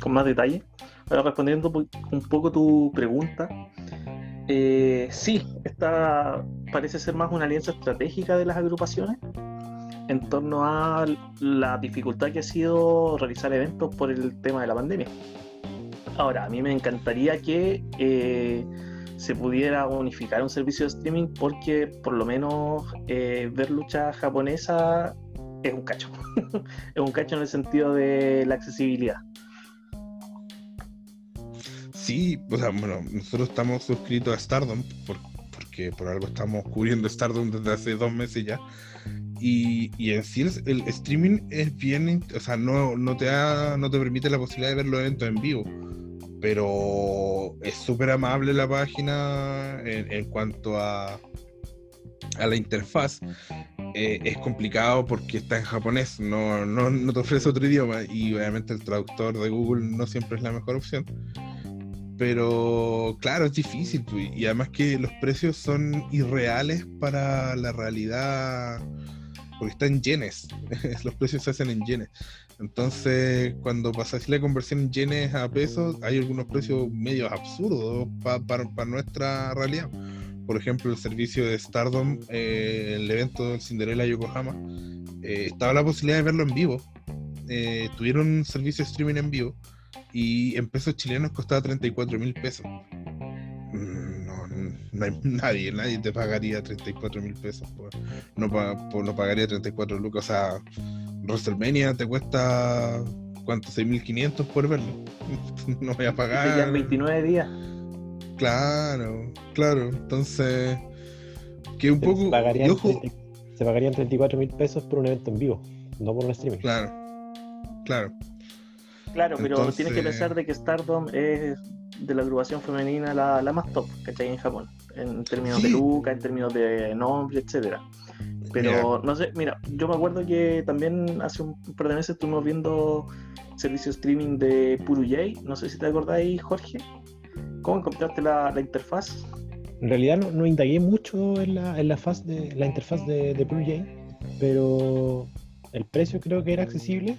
con más detalle. Ahora respondiendo un poco tu pregunta, eh, sí, esta parece ser más una alianza estratégica de las agrupaciones en torno a la dificultad que ha sido realizar eventos por el tema de la pandemia. Ahora, a mí me encantaría que eh, se pudiera unificar un servicio de streaming porque por lo menos eh, ver lucha japonesa es un cacho. es un cacho en el sentido de la accesibilidad. Sí, o sea, bueno, nosotros estamos suscritos a Stardom porque por algo estamos cubriendo Stardom desde hace dos meses ya. Y, en sí el, streaming es bien, o sea, no, no, te da, no te permite la posibilidad de ver los eventos en vivo, pero es súper amable la página en, cuanto a, a la interfaz. Eh, es complicado porque está en japonés, no, no, no te ofrece otro idioma y obviamente el traductor de Google no siempre es la mejor opción pero claro, es difícil. Pues, y además que los precios son irreales para la realidad, porque están en yenes. los precios se hacen en yenes. Entonces, cuando pasas la conversión en yenes a pesos, hay algunos precios medios absurdos para nuestra realidad. Por ejemplo, el servicio de Stardom, eh, el evento del Cinderella Yokohama, eh, estaba la posibilidad de verlo en vivo. Eh, tuvieron un servicio de streaming en vivo y en pesos chilenos costaba 34 mil pesos. nadie, nadie te pagaría 34 mil pesos. no, no pagaría 34 lucas. O sea, WrestleMania te cuesta, ¿cuánto? 6.500 por verlo. no voy a pagar. Ya 29 días. Claro, claro. Entonces, que un poco. se pagarían 34 mil pesos por un evento en vivo, no por un streaming. Claro, claro. Claro, pero tienes que pensar de que Stardom es de la agrupación femenina la, la más top, ¿cachai? En Japón, en términos de luca, en términos de nombre, etcétera. Pero no sé, mira, yo me acuerdo que también hace un par de meses estuvimos viendo servicio streaming de Puruyay, no sé si te acordáis, Jorge. ¿Cómo encontraste la, la interfaz? En realidad no, no, indagué mucho en la, en la, faz de, la interfaz de, de pero el precio creo que era accesible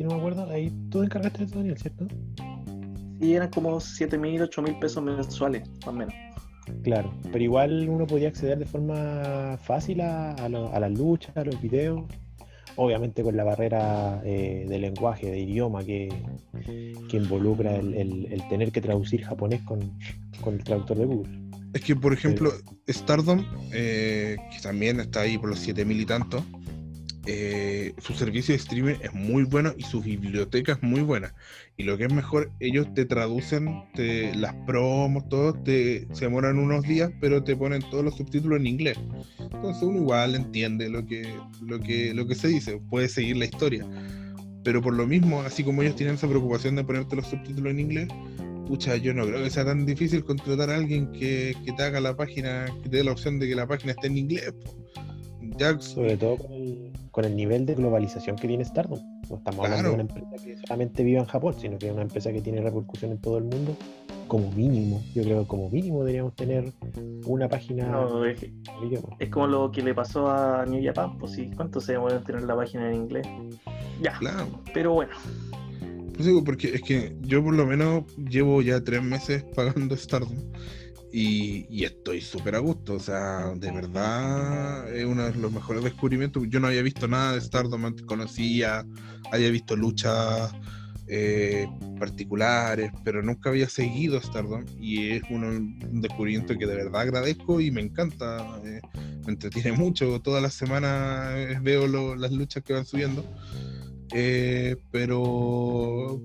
si no me acuerdo, ahí tú encargaste de Daniel, ¿cierto? Sí, eran como 7 mil, 8 mil pesos mensuales, más o menos. Claro, pero igual uno podía acceder de forma fácil a, a, a las luchas, a los videos, obviamente con la barrera eh, de lenguaje, de idioma que, que involucra el, el, tener que traducir japonés con, con, el traductor de Google. Es que, por ejemplo, Stardom, eh, que también está ahí por los 7000 y tanto, eh, su servicio de streaming es muy bueno y su biblioteca es muy buena. Y lo que es mejor, ellos te traducen te- las promos, todo, te, se demoran unos días, pero te ponen todos los subtítulos en inglés. Entonces uno igual entiende lo que, lo que, lo que se dice, puede seguir la historia. Pero por lo mismo, así como ellos tienen esa preocupación de ponerte los subtítulos en inglés, pucha, yo no creo que sea tan difícil contratar a alguien que, que te haga la página, que te dé la opción de que la página esté en inglés. Ya, Sobre todo con el, con el nivel de globalización que tiene Stardom. No estamos hablando de una empresa que solamente vive en Japón, sino que es una empresa que tiene repercusión en todo el mundo. Como mínimo, yo creo que como mínimo deberíamos tener una página No, es, como lo que le pasó a New Japan, pues sí, ¿cuánto se demora en tener la página en inglés? Ya, claro. pero bueno, Pues digo, porque es que yo por lo menos llevo ya tres meses pagando Stardom y, y estoy súper a gusto. O sea, de verdad es uno de los mejores descubrimientos. Yo no había visto nada de Stardom antes, conocía, había visto luchas eh, particulares, pero nunca había seguido Stardom y es uno, un descubrimiento que de verdad agradezco y me encanta. eh, me entretiene mucho. Todas las semanas eh, veo lo- las luchas que van subiendo. Eh, pero,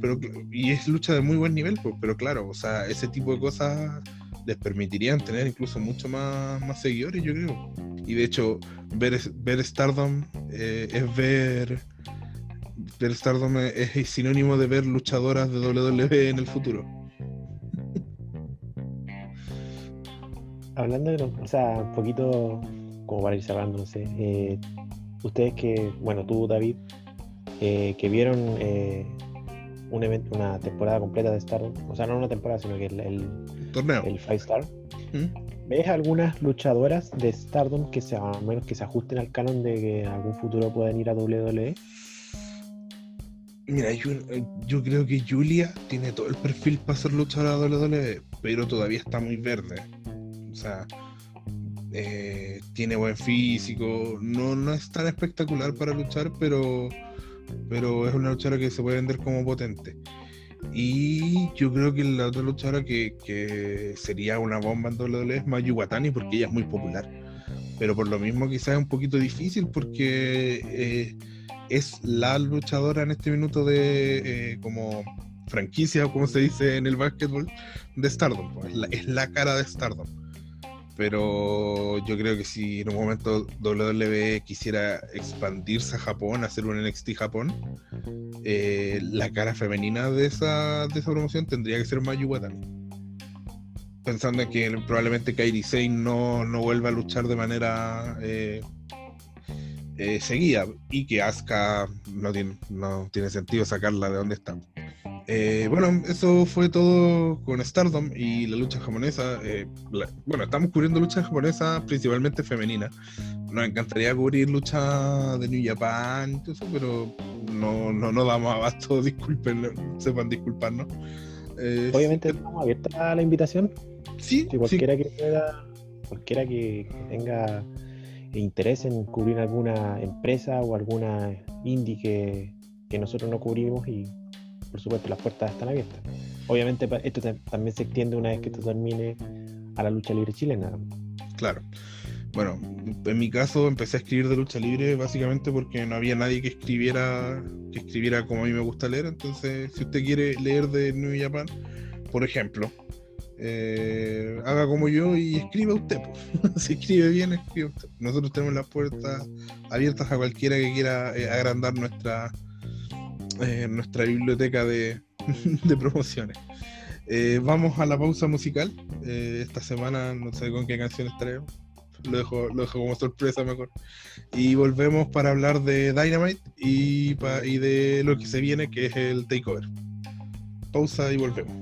pero y es lucha de muy buen nivel, pues, pero claro, o sea, ese tipo de cosas les permitirían tener incluso mucho más, más seguidores, yo creo. Y de hecho, ver, ver Stardom eh, es ver ver Stardom es, sinónimo de ver luchadoras de WWE en el futuro. Hablando de, o sea, un poquito como para ir cerrando, no sé, eh, ustedes que, bueno, tú, David, eh, que vieron eh, un evento, una temporada completa de Stardom, o sea, no una temporada, sino que el, el, Torneo. el Five Star, ¿Mm? ¿ves algunas luchadoras de Stardom que se, al menos que se ajusten al canon de que en algún futuro puedan ir a? WWE? Mira, yo, eh, yo creo que Julia tiene todo el perfil para ser luchadora de WWE, pero todavía está muy verde. O sea, eh, tiene buen físico, no, no es tan espectacular para luchar, pero, pero es una luchadora que se puede vender como potente. Y yo creo que la otra luchadora que, que sería una bomba en WWE es Mayu Watani, porque ella es muy popular. Pero por lo mismo quizás es un poquito difícil porque eh, es la luchadora en este minuto de eh, como franquicia, o como se dice en el básquetbol, de Stardom. Es la, es la cara de Stardom. Pero yo creo que si en un momento WWE quisiera expandirse a Japón, hacer un NXT Japón, eh, la cara femenina de esa, de esa promoción tendría que ser Mayu Watani. Pensando en que probablemente Kairi Sane no, no vuelva a luchar de manera eh, eh, seguida y que Asuka no tiene, no tiene sentido sacarla de donde está. Eh, bueno, eso fue todo con Stardom y la lucha japonesa. eh, la- bueno, estamos cubriendo lucha japonesa principalmente femenina. Nos encantaría cubrir lucha de New Japan todo eso, pero no, no, no damos abasto, disculpen, sepan disculparnos. Eh, Obviamente estamos abiertos a la invitación. sí, Si sí, cualquiera que pueda, cualquiera que, que tenga interés en cubrir alguna empresa o alguna indie que, que nosotros no cubrimos y por supuesto las puertas están abiertas. Obviamente esto ta- también se extiende una vez que esto termine a la lucha libre chilena. Claro. Bueno, en mi caso empecé a escribir de lucha libre básicamente porque no había nadie que escribiera que escribiera como a mí me gusta leer. Entonces, si usted quiere leer de New Japan, por ejemplo, eh, haga como yo y escriba usted. pues. si escribe bien, escribe usted. Nosotros tenemos las puertas abiertas a cualquiera que quiera eh, agrandar nuestra eh, nuestra biblioteca de, de promociones. Eh, vamos a la pausa musical. Eh, esta semana no sé con qué canción estaremos. Lo dejo, lo dejo como sorpresa mejor. Y volvemos para hablar de Dynamite y, pa- y de lo que se viene, que es el takeover. Pausa y volvemos.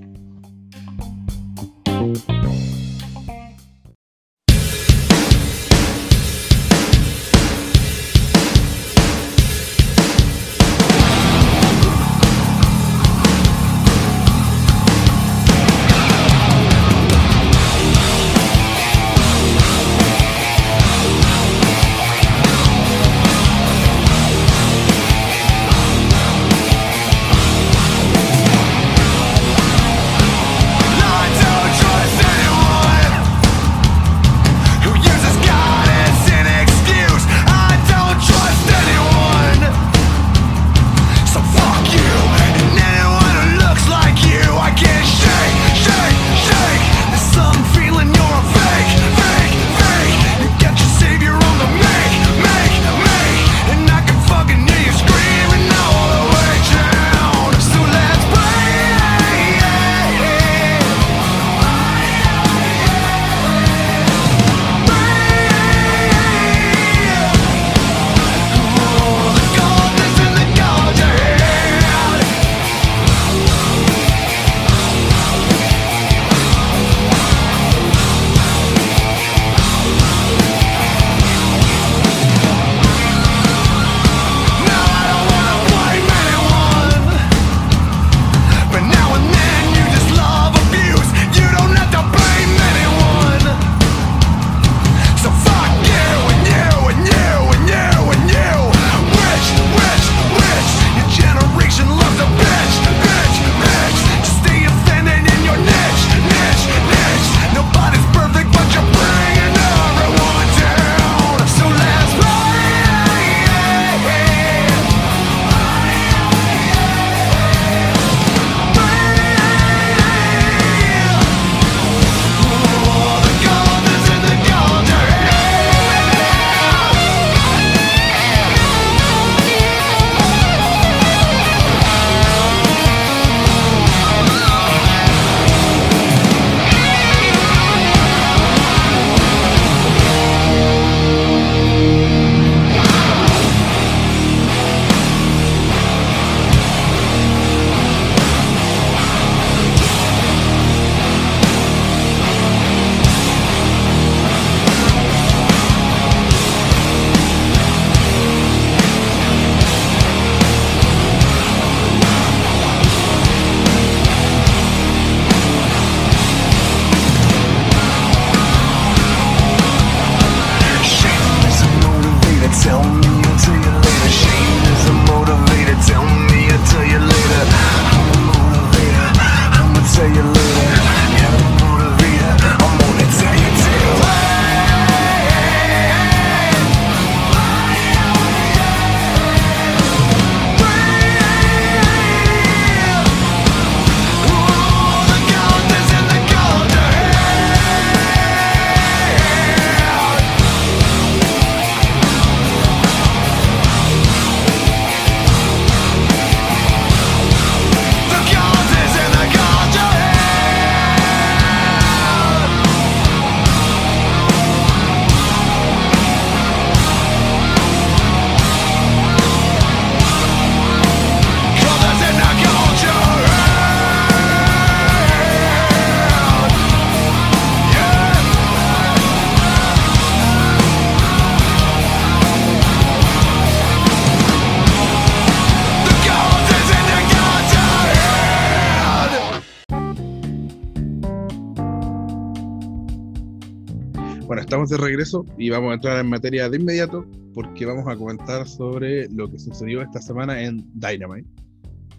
De regreso y vamos a entrar en materia de inmediato porque vamos a comentar sobre lo que sucedió esta semana en Dynamite.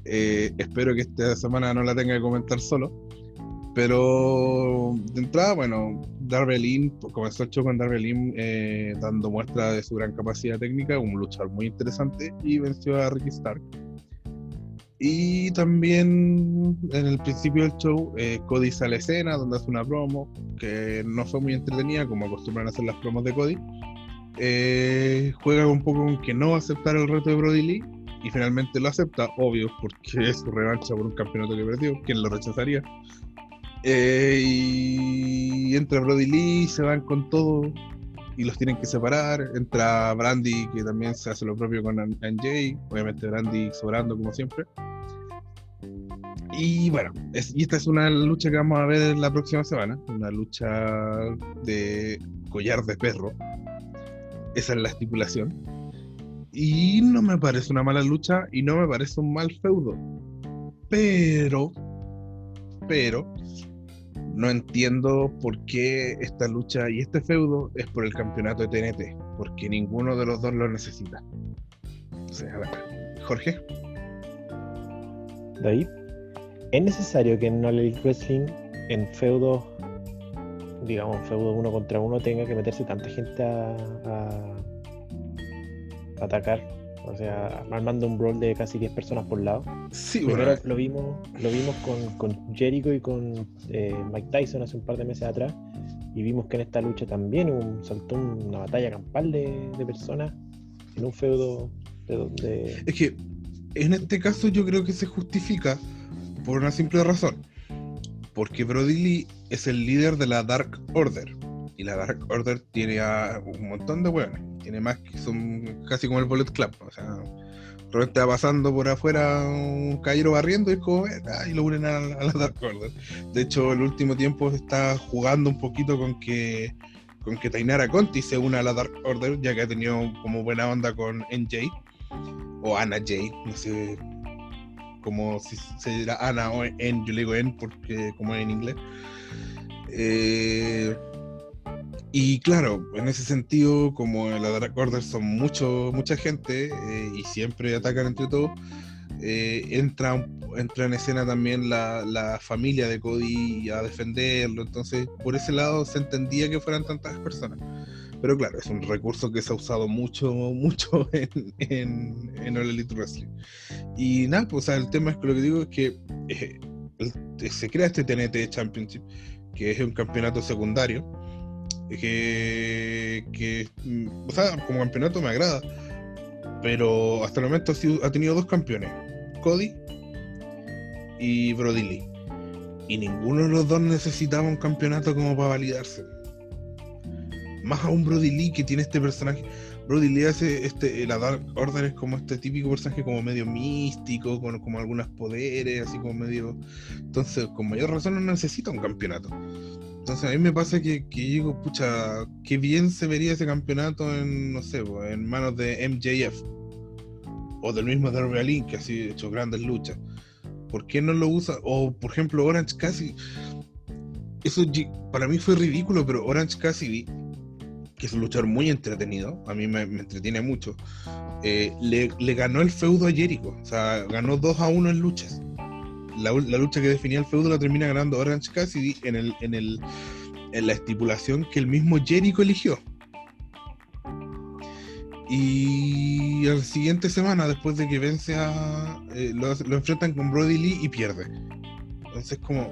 Eh, espero que esta semana no la tenga que comentar solo, pero de entrada, bueno, Darby Allin, comenzó el show con Darby Allin eh, dando muestra de su gran capacidad técnica, un luchador muy interesante y venció a Ricky Stark. Y también en el principio del show, eh, Cody sale a escena donde hace una promo que no fue muy entretenida, como acostumbran hacer las promos de Cody. Eh, juega un poco con que no va a aceptar el reto de Brody Lee y finalmente lo acepta, obvio, porque es su revancha por un campeonato que perdió. ¿Quién lo rechazaría? Eh, y entra Brody Lee, se van con todo y los tienen que separar. Entra Brandy, que también se hace lo propio con NJ. Obviamente, Brandy sobrando, como siempre. Y bueno, y esta es una lucha que vamos a ver la próxima semana. Una lucha de collar de perro. Esa es la estipulación. Y no me parece una mala lucha y no me parece un mal feudo. Pero, pero, no entiendo por qué esta lucha y este feudo es por el campeonato de TNT. Porque ninguno de los dos lo necesita. O sea, Jorge. David, ¿es necesario que en All Elite Wrestling, en feudo, digamos, feudo uno contra uno, tenga que meterse tanta gente a- a atacar? O sea, armando un brawl de casi 10 personas por lado. Sí, Primero bueno, lo vimos, lo vimos con, con Jericho y con eh, Mike Tyson hace un par de meses atrás. Y vimos que en esta lucha también un- saltó una batalla campal de, de personas en un feudo de donde. Es que en este caso yo creo que se justifica por una simple razón. Porque Brody Lee es el líder de la Dark Order. Y la Dark Order tiene a un montón de hueones. Tiene más que son casi como el Bullet Club. O sea, va pasando por afuera un caballero barriendo y, como, y lo unen a, la- Dark Order. De hecho, el último tiempo está jugando un poquito con que con que Tainara Conti se una a la Dark Order, ya que ha tenido como buena onda con NJ o Ana J, no sé cómo si se dirá Ana o N, yo le digo N porque como en inglés. Eh, y claro, en ese sentido, como la Dark Order son mucho, mucha gente eh, y siempre atacan entre todos, eh, entra, entra en escena también la, la familia de Cody a defenderlo. Entonces, por ese lado se entendía que fueran tantas personas. Pero claro, es un recurso que se ha usado mucho, mucho en, en, en All Elite Wrestling. Y nada, pues o sea, el tema es que lo que digo es que eh, se crea este TNT Championship, que es un campeonato secundario, que, mm, o sea, como campeonato me agrada, pero hasta el momento ha tenido dos campeones, Cody y Brody Lee. Y ninguno de los dos necesitaba un campeonato como para validarse. Más aún Brody Lee que tiene este personaje. Brody Lee hace este, la Dark Order es como este típico personaje como medio místico, con como algunos poderes, así como medio. Entonces, con mayor razón no necesita un campeonato. Entonces a mí me pasa que, que digo, pucha, qué bien se vería ese campeonato en, no sé, en manos de MJF. O del mismo Darby Allin, que ha sido hecho grandes luchas. ¿Por qué no lo usa? O, por ejemplo, Orange Cassidy. Eso para mí fue ridículo, pero Orange Cassidy que es un luchador muy entretenido, a mí me, me entretiene mucho, eh, le, le ganó el feudo a Jericho, o sea, ganó 2 a 1 en luchas. La, la lucha que definía el feudo la termina ganando Orange Cassidy en, el, en, el, en la estipulación que el mismo Jericho eligió. Y la siguiente semana, después de que vence a. eh, lo, lo enfrentan con Brody Lee y pierde. Entonces, como.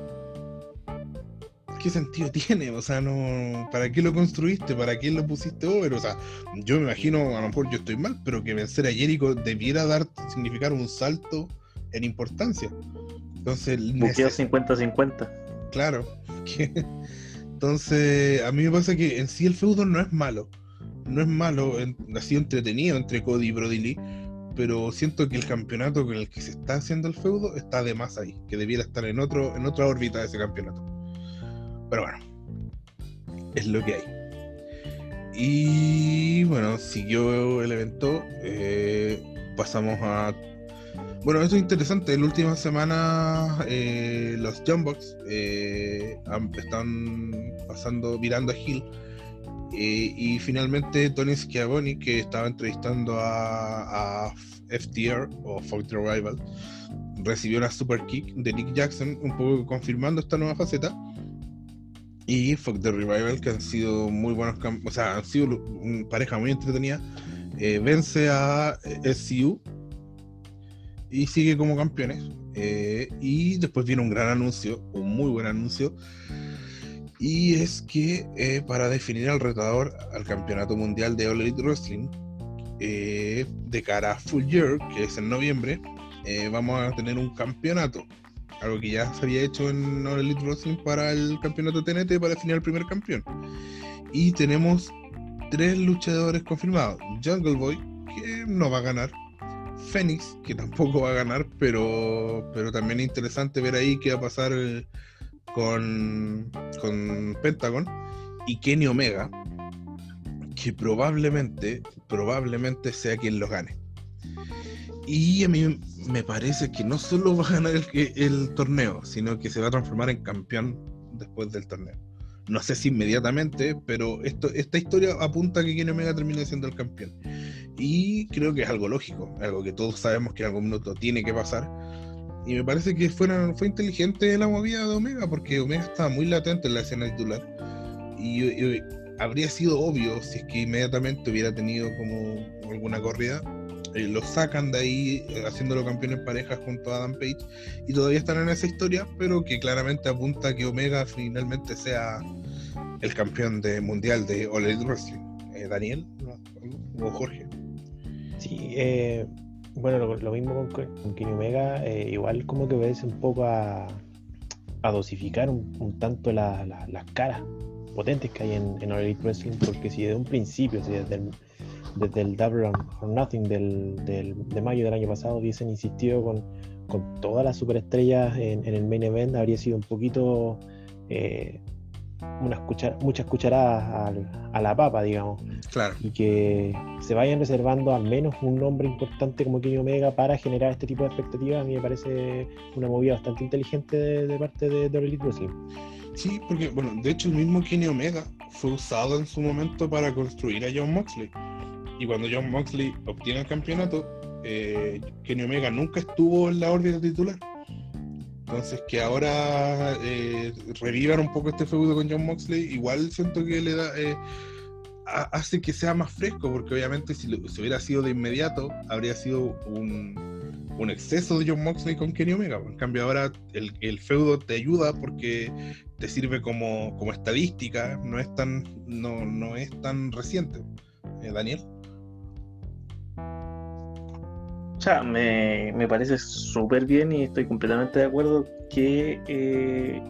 ¿Qué sentido tiene? O sea, no. ¿Para qué lo construiste? ¿Para qué lo pusiste over? O sea, yo me imagino, a lo mejor yo estoy mal, pero que vencer a Jericho debiera dar, significar un salto en importancia. Entonces, Buqueo neces- 50-50. Claro. que- Entonces, a mí me pasa que en sí el feudo no es malo. No es malo, en- ha sido entretenido entre Cody y Brody Lee, pero siento que el campeonato con el que se está haciendo el feudo está de más ahí, que debiera estar en otro en otra órbita de ese campeonato. Pero bueno, es lo que hay. Y bueno, siguió el evento. eh, pasamos a bueno, eso es interesante. La última semana eh, los Jumbox eh, están pasando, mirando a Hill. eh, y finalmente Tony Schiavone, que estaba entrevistando a, FTR o Fuck the Rival, recibió una super kick de Nick Jackson, un poco confirmando esta nueva faceta. Y Fuck the Revival, que han sido muy buenos, o sea, han sido una pareja muy entretenida, eh, vence a SCU y sigue como campeones. Eh, y después viene un gran anuncio, un muy buen anuncio, y es que eh, para definir al retador al campeonato mundial de All Elite Wrestling, eh, de cara a Full Year, que es en noviembre, vamos a tener un campeonato. Algo que ya se había hecho en All Elite Wrestling para el campeonato TNT para definir al primer campeón. Y tenemos tres luchadores confirmados. Jungle Boy, que no va a ganar. Fénix, que tampoco va a ganar, pero, pero también es interesante ver ahí qué va a pasar eh, con, con Pentagon. Y Kenny Omega, que probablemente, probablemente sea quien los gane. Y a mí me parece que no solo va a ganar el, el torneo, sino que se va a transformar en campeón después del torneo. No sé si inmediatamente, pero esta historia apunta a que Kenny Omega termine siendo el campeón. Y creo que es algo lógico, algo que todos sabemos que en algún minuto tiene que pasar. Y me parece que fue inteligente la movida de Omega, porque Omega estaba muy latente en la escena titular. Y, y habría sido obvio si es que inmediatamente hubiera tenido como alguna corrida. Eh, lo sacan de ahí eh, haciéndolo campeón en pareja junto a Adam Page y todavía están en esa historia, pero que claramente apunta a que Omega finalmente sea el campeón de mundial de All Elite Wrestling. Eh, Daniel o Jorge. Sí, eh, bueno, lo, mismo con, con Kenny Omega, igual como que obedece un poco a, a dosificar un, tanto la- la- las caras potentes que hay en, en All Wrestling, porque si desde un principio, si desde el, desde el Double or Nothing del, del- de mayo del año pasado hubiesen insistido con, con todas las superestrellas en, en el main event, habría sido un poquito eh, unas cuchar- muchas cucharadas al- a la papa, digamos Claro. y que se vayan reservando al menos un nombre importante como Kenny Omega para generar este tipo de expectativas, a mí me parece una movida bastante inteligente de, de parte de, de Elite Wrestling. Sí, porque, bueno, de hecho el mismo Kenny Omega fue usado en su momento para construir a John Moxley. Y cuando John Moxley obtiene el campeonato, eh, Kenny Omega nunca estuvo en la órbita titular. Entonces, que ahora eh, revivan un poco este feudo con John Moxley, igual siento que le da. eh, ha- hace que sea más fresco, porque obviamente si, lo- si hubiera sido de inmediato, habría sido un, un exceso de John Moxley con Kenny Omega. En cambio, ahora el, el feudo te ayuda porque te sirve como, como estadística, no es tan, no, no es tan reciente. Eh, Daniel. O sea, me, me parece súper bien y estoy completamente de acuerdo que eh,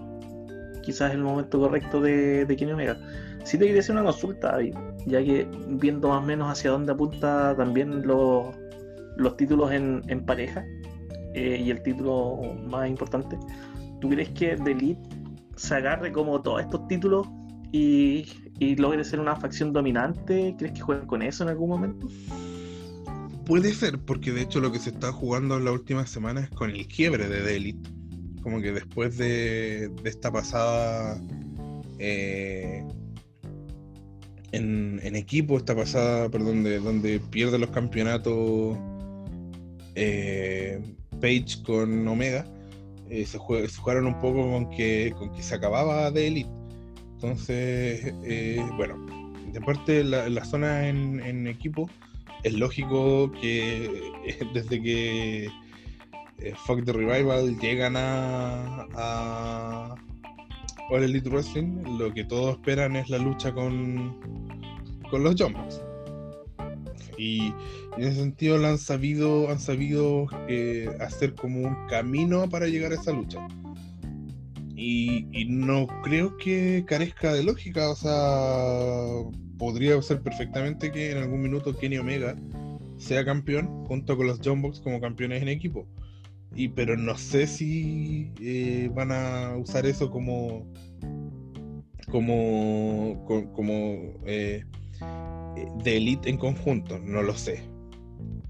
quizás es el momento correcto de, de Kenny Omega. Sí te quería hacer una consulta, David, ya que viendo más o menos hacia dónde apunta también los, los títulos en, en pareja eh, y el título más importante, ¿tú crees que The se agarre como todos estos títulos y, y logre ser una facción dominante? ¿Crees que jueguen con eso en algún momento? Puede ser, porque de hecho lo que se está jugando en las últimas semanas es con el quiebre de The Elite. Como que después de, esta pasada eh, en, en equipo esta pasada, perdón, de, donde pierde los campeonatos eh, Page con Omega, eh, se, jue- se jugaron un poco con que, se acababa de Elite. Entonces, eh, bueno, de parte la, la zona en, en equipo, es lógico que desde que eh, Fuck the Revival llegan a, a All Elite Wrestling, lo que todos esperan es la lucha con, con los Jumbos. Y en ese sentido han sabido, han sabido eh, hacer como un camino para llegar a esa lucha. Y no creo que carezca de lógica, o sea, podría ser perfectamente que en algún minuto Kenny Omega sea campeón junto con los John como campeones en equipo. Y pero no sé si eh, van a usar eso como como co- como eh, de elite en conjunto, no lo sé.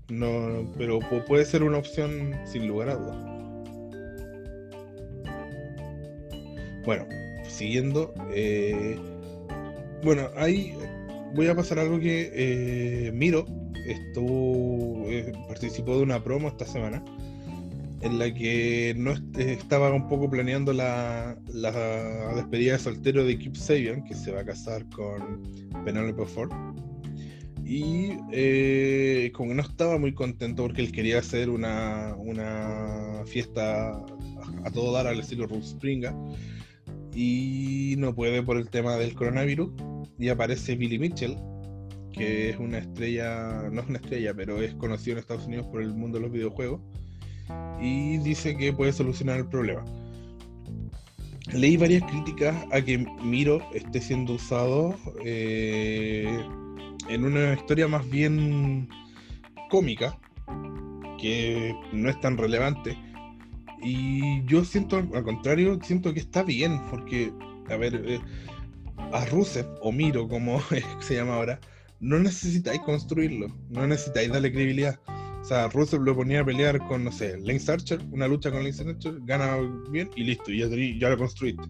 No, pero pu- puede ser una opción sin lugar a dudas. Bueno, siguiendo. eh, bueno, ahí voy a pasar algo que eh, Miro estuvo, eh, participó de una promo esta semana en la que no eh, estaba un poco planeando la, despedida de soltero de Kip Sabian, que se va a casar con Penelope Ford. Y como que no estaba muy contento porque él quería hacer una, una fiesta a, a todo dar al estilo Ruth Springa y no puede por el tema del coronavirus. Y aparece Billy Mitchell, que es una estrella, no es una estrella, pero es conocido en Estados Unidos por el mundo de los videojuegos. Y dice que puede solucionar el problema. Leí varias críticas a que Miro esté siendo usado eh, en una historia más bien cómica, que no es tan relevante. Y yo siento, al contrario, siento que está bien, porque, a ver, eh, a Rusev, o Miro, como se llama ahora, no necesitáis construirlo, no necesitáis darle credibilidad. O sea, Rusev lo ponía a pelear con, no sé, Lance Archer, una lucha con Lance Archer, gana bien y listo, ya, ya lo construiste.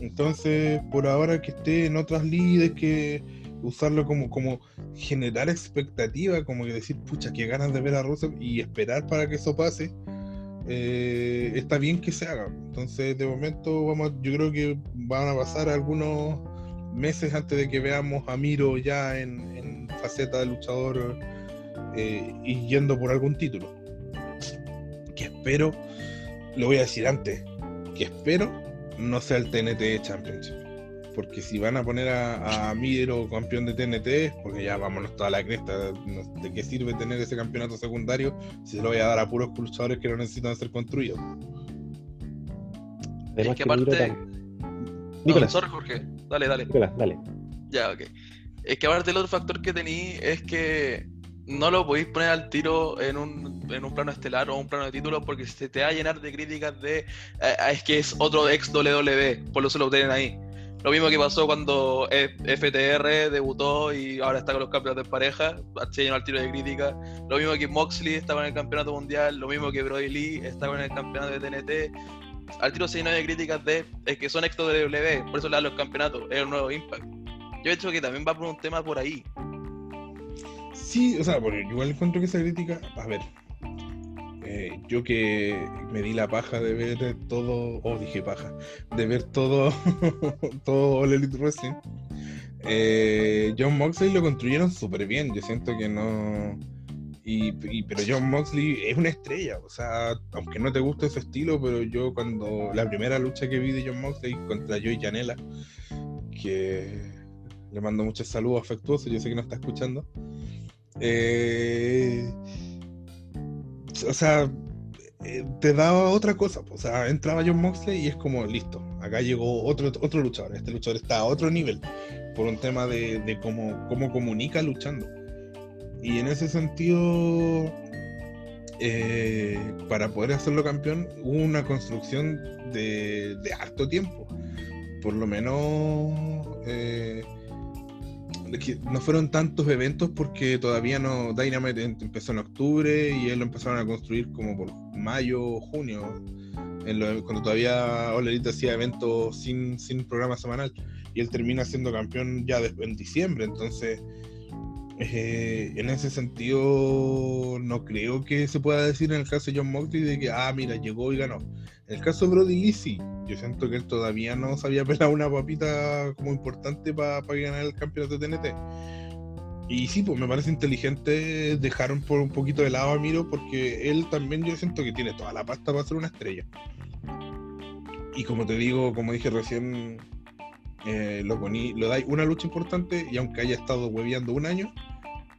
Entonces, por ahora que esté en otras líderes, que usarlo como, como generar expectativa, como que decir, pucha, qué ganas de ver a Rusev y esperar para que eso pase, eh, está bien que se haga. Entonces, de momento, vamos, yo creo que van a pasar algunos meses antes de que veamos a Miro ya en, faceta de luchador eh, y yendo por algún título. Que espero, lo voy a decir antes, que espero no sea el TNT Championship. Porque si van a poner a, a Miro campeón de TNT, porque ya vámonos toda la cresta, ¿de qué sirve tener ese campeonato secundario si se lo voy a dar a puros luchadores que no necesitan ser construidos? Además que aparte- tam- No, Nicolás, sorry, Jorge. Dale, dale. Nicolás, dale. Ya, ok. Es que aparte el otro factor que tení es que no lo podéis poner al tiro en un, en un plano estelar o un plano de título porque se te va a llenar de críticas de eh, es que es otro ex WWE, por eso lo tienen ahí. Lo mismo que pasó cuando FTR debutó y ahora está con los campeonatos de pareja, se llenó al tiro de críticas. Lo mismo que Moxley estaba en el campeonato mundial, lo mismo que Brody Lee estaba en el campeonato de TNT. Al tiro se llenó de críticas de es que son ex WWE, por eso le dan los campeonatos, es un nuevo Impact. Yo he hecho que también va por un tema por ahí. Sí, o sea, bueno, igual encuentro que esa crítica, a ver, yo que me di la paja de ver todo, o dije paja, de ver todo, todo All Elite eh, John Moxley lo construyeron súper bien, yo siento que no... Y- pero John Moxley es una estrella, o sea, aunque no te guste su estilo, pero yo cuando la primera lucha que vi de John Moxley contra Joey Janela, que le mando muchos saludos afectuosos, yo sé que no está escuchando. Eh, o sea, eh, te daba otra cosa. O sea, entraba John Moxley y es como, listo, acá llegó otro, otro luchador. Este luchador está a otro nivel por un tema de, de cómo, cómo comunica luchando. Y en ese sentido, eh, para poder hacerlo campeón, hubo una construcción de, de harto tiempo. Por lo menos eh, no fueron tantos eventos porque todavía no Dynamite em- empezó en octubre y él lo empezaron a construir como por mayo junio cuando todavía All Elite hacía eventos sin, sin programa semanal y él termina siendo campeón ya en diciembre, entonces eh, en ese sentido no creo que se pueda decir en el caso de John Moxley de que, ah, mira, llegó y ganó. En el caso de Brody Lee, yo siento que él todavía no se había pelado una papita como importante para ganar el campeonato de TNT. Y sí, pues me parece inteligente dejaron por un poquito de lado a Miro porque él también yo siento que tiene toda la pasta para ser una estrella. Y como te digo, como dije recién, eh, lo, poní, lo dais una lucha importante y aunque haya estado hueveando un año,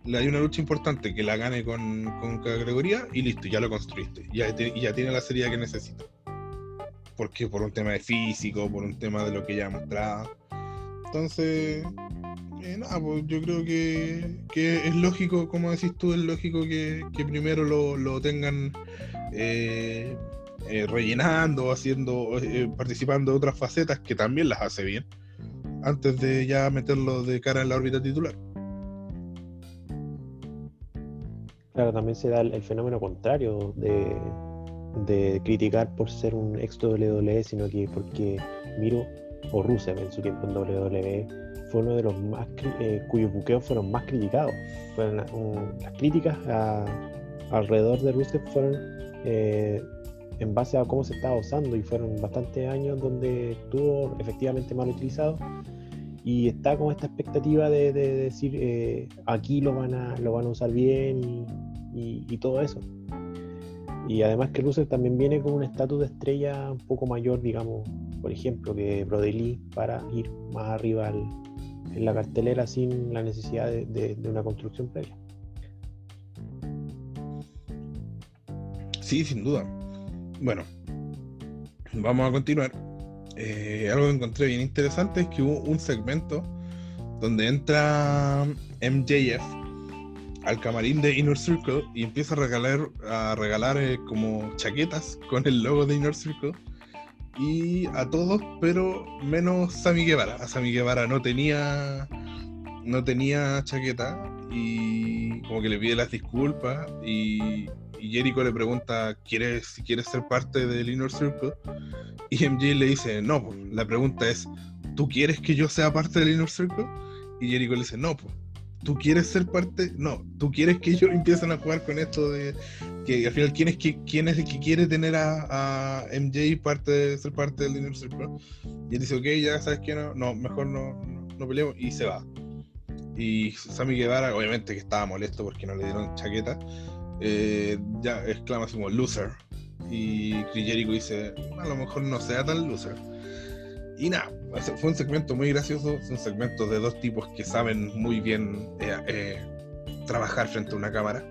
le dais una lucha importante que la gane con, con categoría y listo, ya lo construiste. Ya, ya tiene la serie que necesita. Porque por un tema de físico, por un tema de lo que ya ha mostrado. Entonces, eh, nada, pues yo creo que, que es lógico, como decís tú, es lógico que, que primero lo, lo tengan eh, eh, rellenando, haciendo, participando de otras facetas que también las hace bien, antes de ya meterlo de cara en la órbita titular. Claro, también se da el fenómeno contrario de, de criticar por ser un ex WWE, sino que porque Miro o Rusev en su tiempo en WWE fue uno de los más eh, cuyos buqueos fueron más criticados. Fueron las críticas alrededor de Rusev fueron eh, en base a cómo se estaba usando y fueron bastantes años donde estuvo efectivamente mal utilizado y está con esta expectativa de, de decir eh, aquí lo van a lo van a usar bien y, y- y todo eso y además que Rusev también viene con un estatus de estrella un poco mayor digamos por ejemplo que Brody Lee para ir más arriba en la cartelera sin la necesidad de una construcción previa Sí, sin duda. Bueno, vamos a continuar. Eh, algo que encontré bien interesante es que hubo un segmento donde entra MJF al camarín de Inner Circle y empieza a regalar, a regalar eh, como chaquetas con el logo de Inner Circle y a todos, pero menos Sammy Guevara. A Sammy Guevara no tenía no tenía chaqueta y como que le pide las disculpas y, y Jericho le pregunta ¿quieres, si quieres ser parte del Inner Circle y MJ le dice no, pues, la pregunta es ¿tú quieres que yo sea parte del Inner Circle? y Jericho le dice no, pues ¿tú quieres ser parte? No, ¿tú quieres que ellos empiecen a jugar con esto de que al final quién es, que, quién es el que quiere tener a, MJ parte ser parte del Inner Circle? Y él dice ok, ya sabes que no, no, mejor no, no, no peleemos y se va. Y Sammy Guevara, obviamente que estaba molesto porque no le dieron chaqueta, eh, ya exclama así como loser. Y Chris Jericho dice, a lo mejor no sea tan loser. Y nada, ese fue un segmento muy gracioso, es un segmento de dos tipos que saben muy bien eh, eh, trabajar frente a una cámara.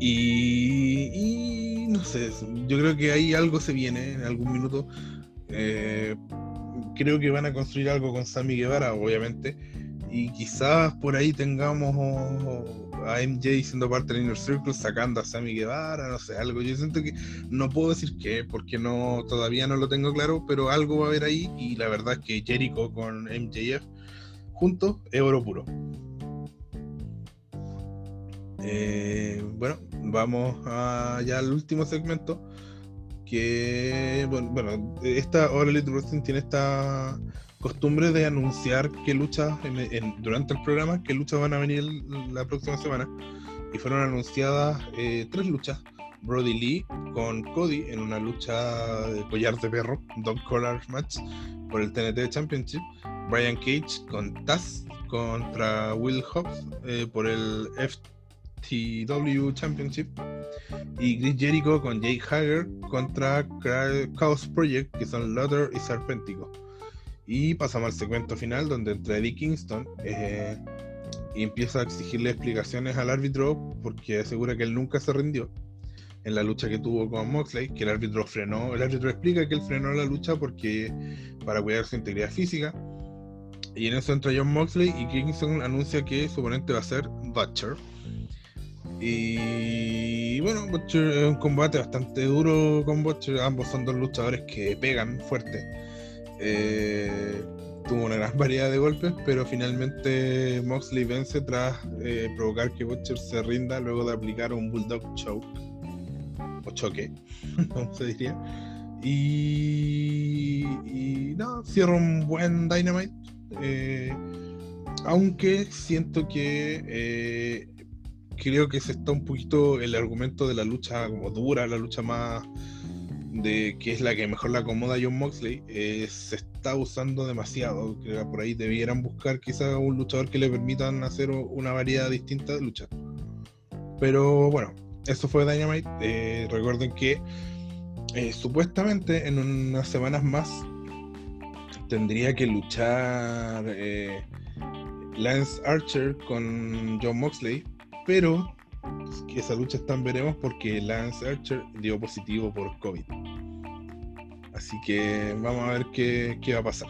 Y, y no sé, yo creo que ahí algo se viene en algún minuto. Eh, creo que van a construir algo con Sammy Guevara, obviamente. Y quizás por ahí tengamos a MJ siendo parte del Inner Circle, sacando a Sammy Guevara, no sé, algo. Yo siento que no puedo decir qué, porque no, todavía no lo tengo claro, pero algo va a haber ahí. Y la verdad es que Jericho con MJF juntos es oro puro. Eh, bueno, vamos a ya al último segmento. Que bueno, bueno esta All Elite Wrestling tiene esta costumbre de anunciar qué luchas durante el programa, qué luchas van a venir la próxima semana. Y fueron anunciadas eh, tres luchas. Brody Lee con Cody en una lucha de collar de perro, Dog Collar Match, por el TNT Championship. Brian Cage con Taz contra Will Hobbs eh, por el FTW Championship. Y Chris Jericho con Jake Hager contra Chaos Project, que son Luther y Serpentico. Y pasamos al segmento final, donde entra Eddie Kingston eh, y empieza a exigirle explicaciones al árbitro porque asegura que él nunca se rindió en la lucha que tuvo con Moxley, que el árbitro frenó. El árbitro explica que él frenó la lucha porque para cuidar su integridad física. Y en eso entra John Moxley y Kingston anuncia que su oponente va a ser Butcher. Y bueno, Butcher es un combate bastante duro con Butcher. Ambos son dos luchadores que pegan fuerte. Eh, tuvo una gran variedad de golpes, pero finalmente Moxley vence tras eh, provocar que Butcher se rinda luego de aplicar un Bulldog Choke. o choque, como se diría. Y, no, cierra un buen Dynamite. eh, aunque siento que creo que se está un poquito el argumento de la lucha como dura, la lucha más de que es la que mejor la acomoda John Moxley, eh, se está usando demasiado. Que por ahí debieran buscar quizás un luchador que le permitan hacer una variedad distinta de lucha. Pero bueno, eso fue Dynamite. Eh, recuerden que eh, supuestamente en unas semanas más tendría que luchar Lance Archer con John Moxley, pero que esa lucha está en veremos porque Lance Archer dio positivo por COVID. Así que vamos a ver qué, qué va a pasar.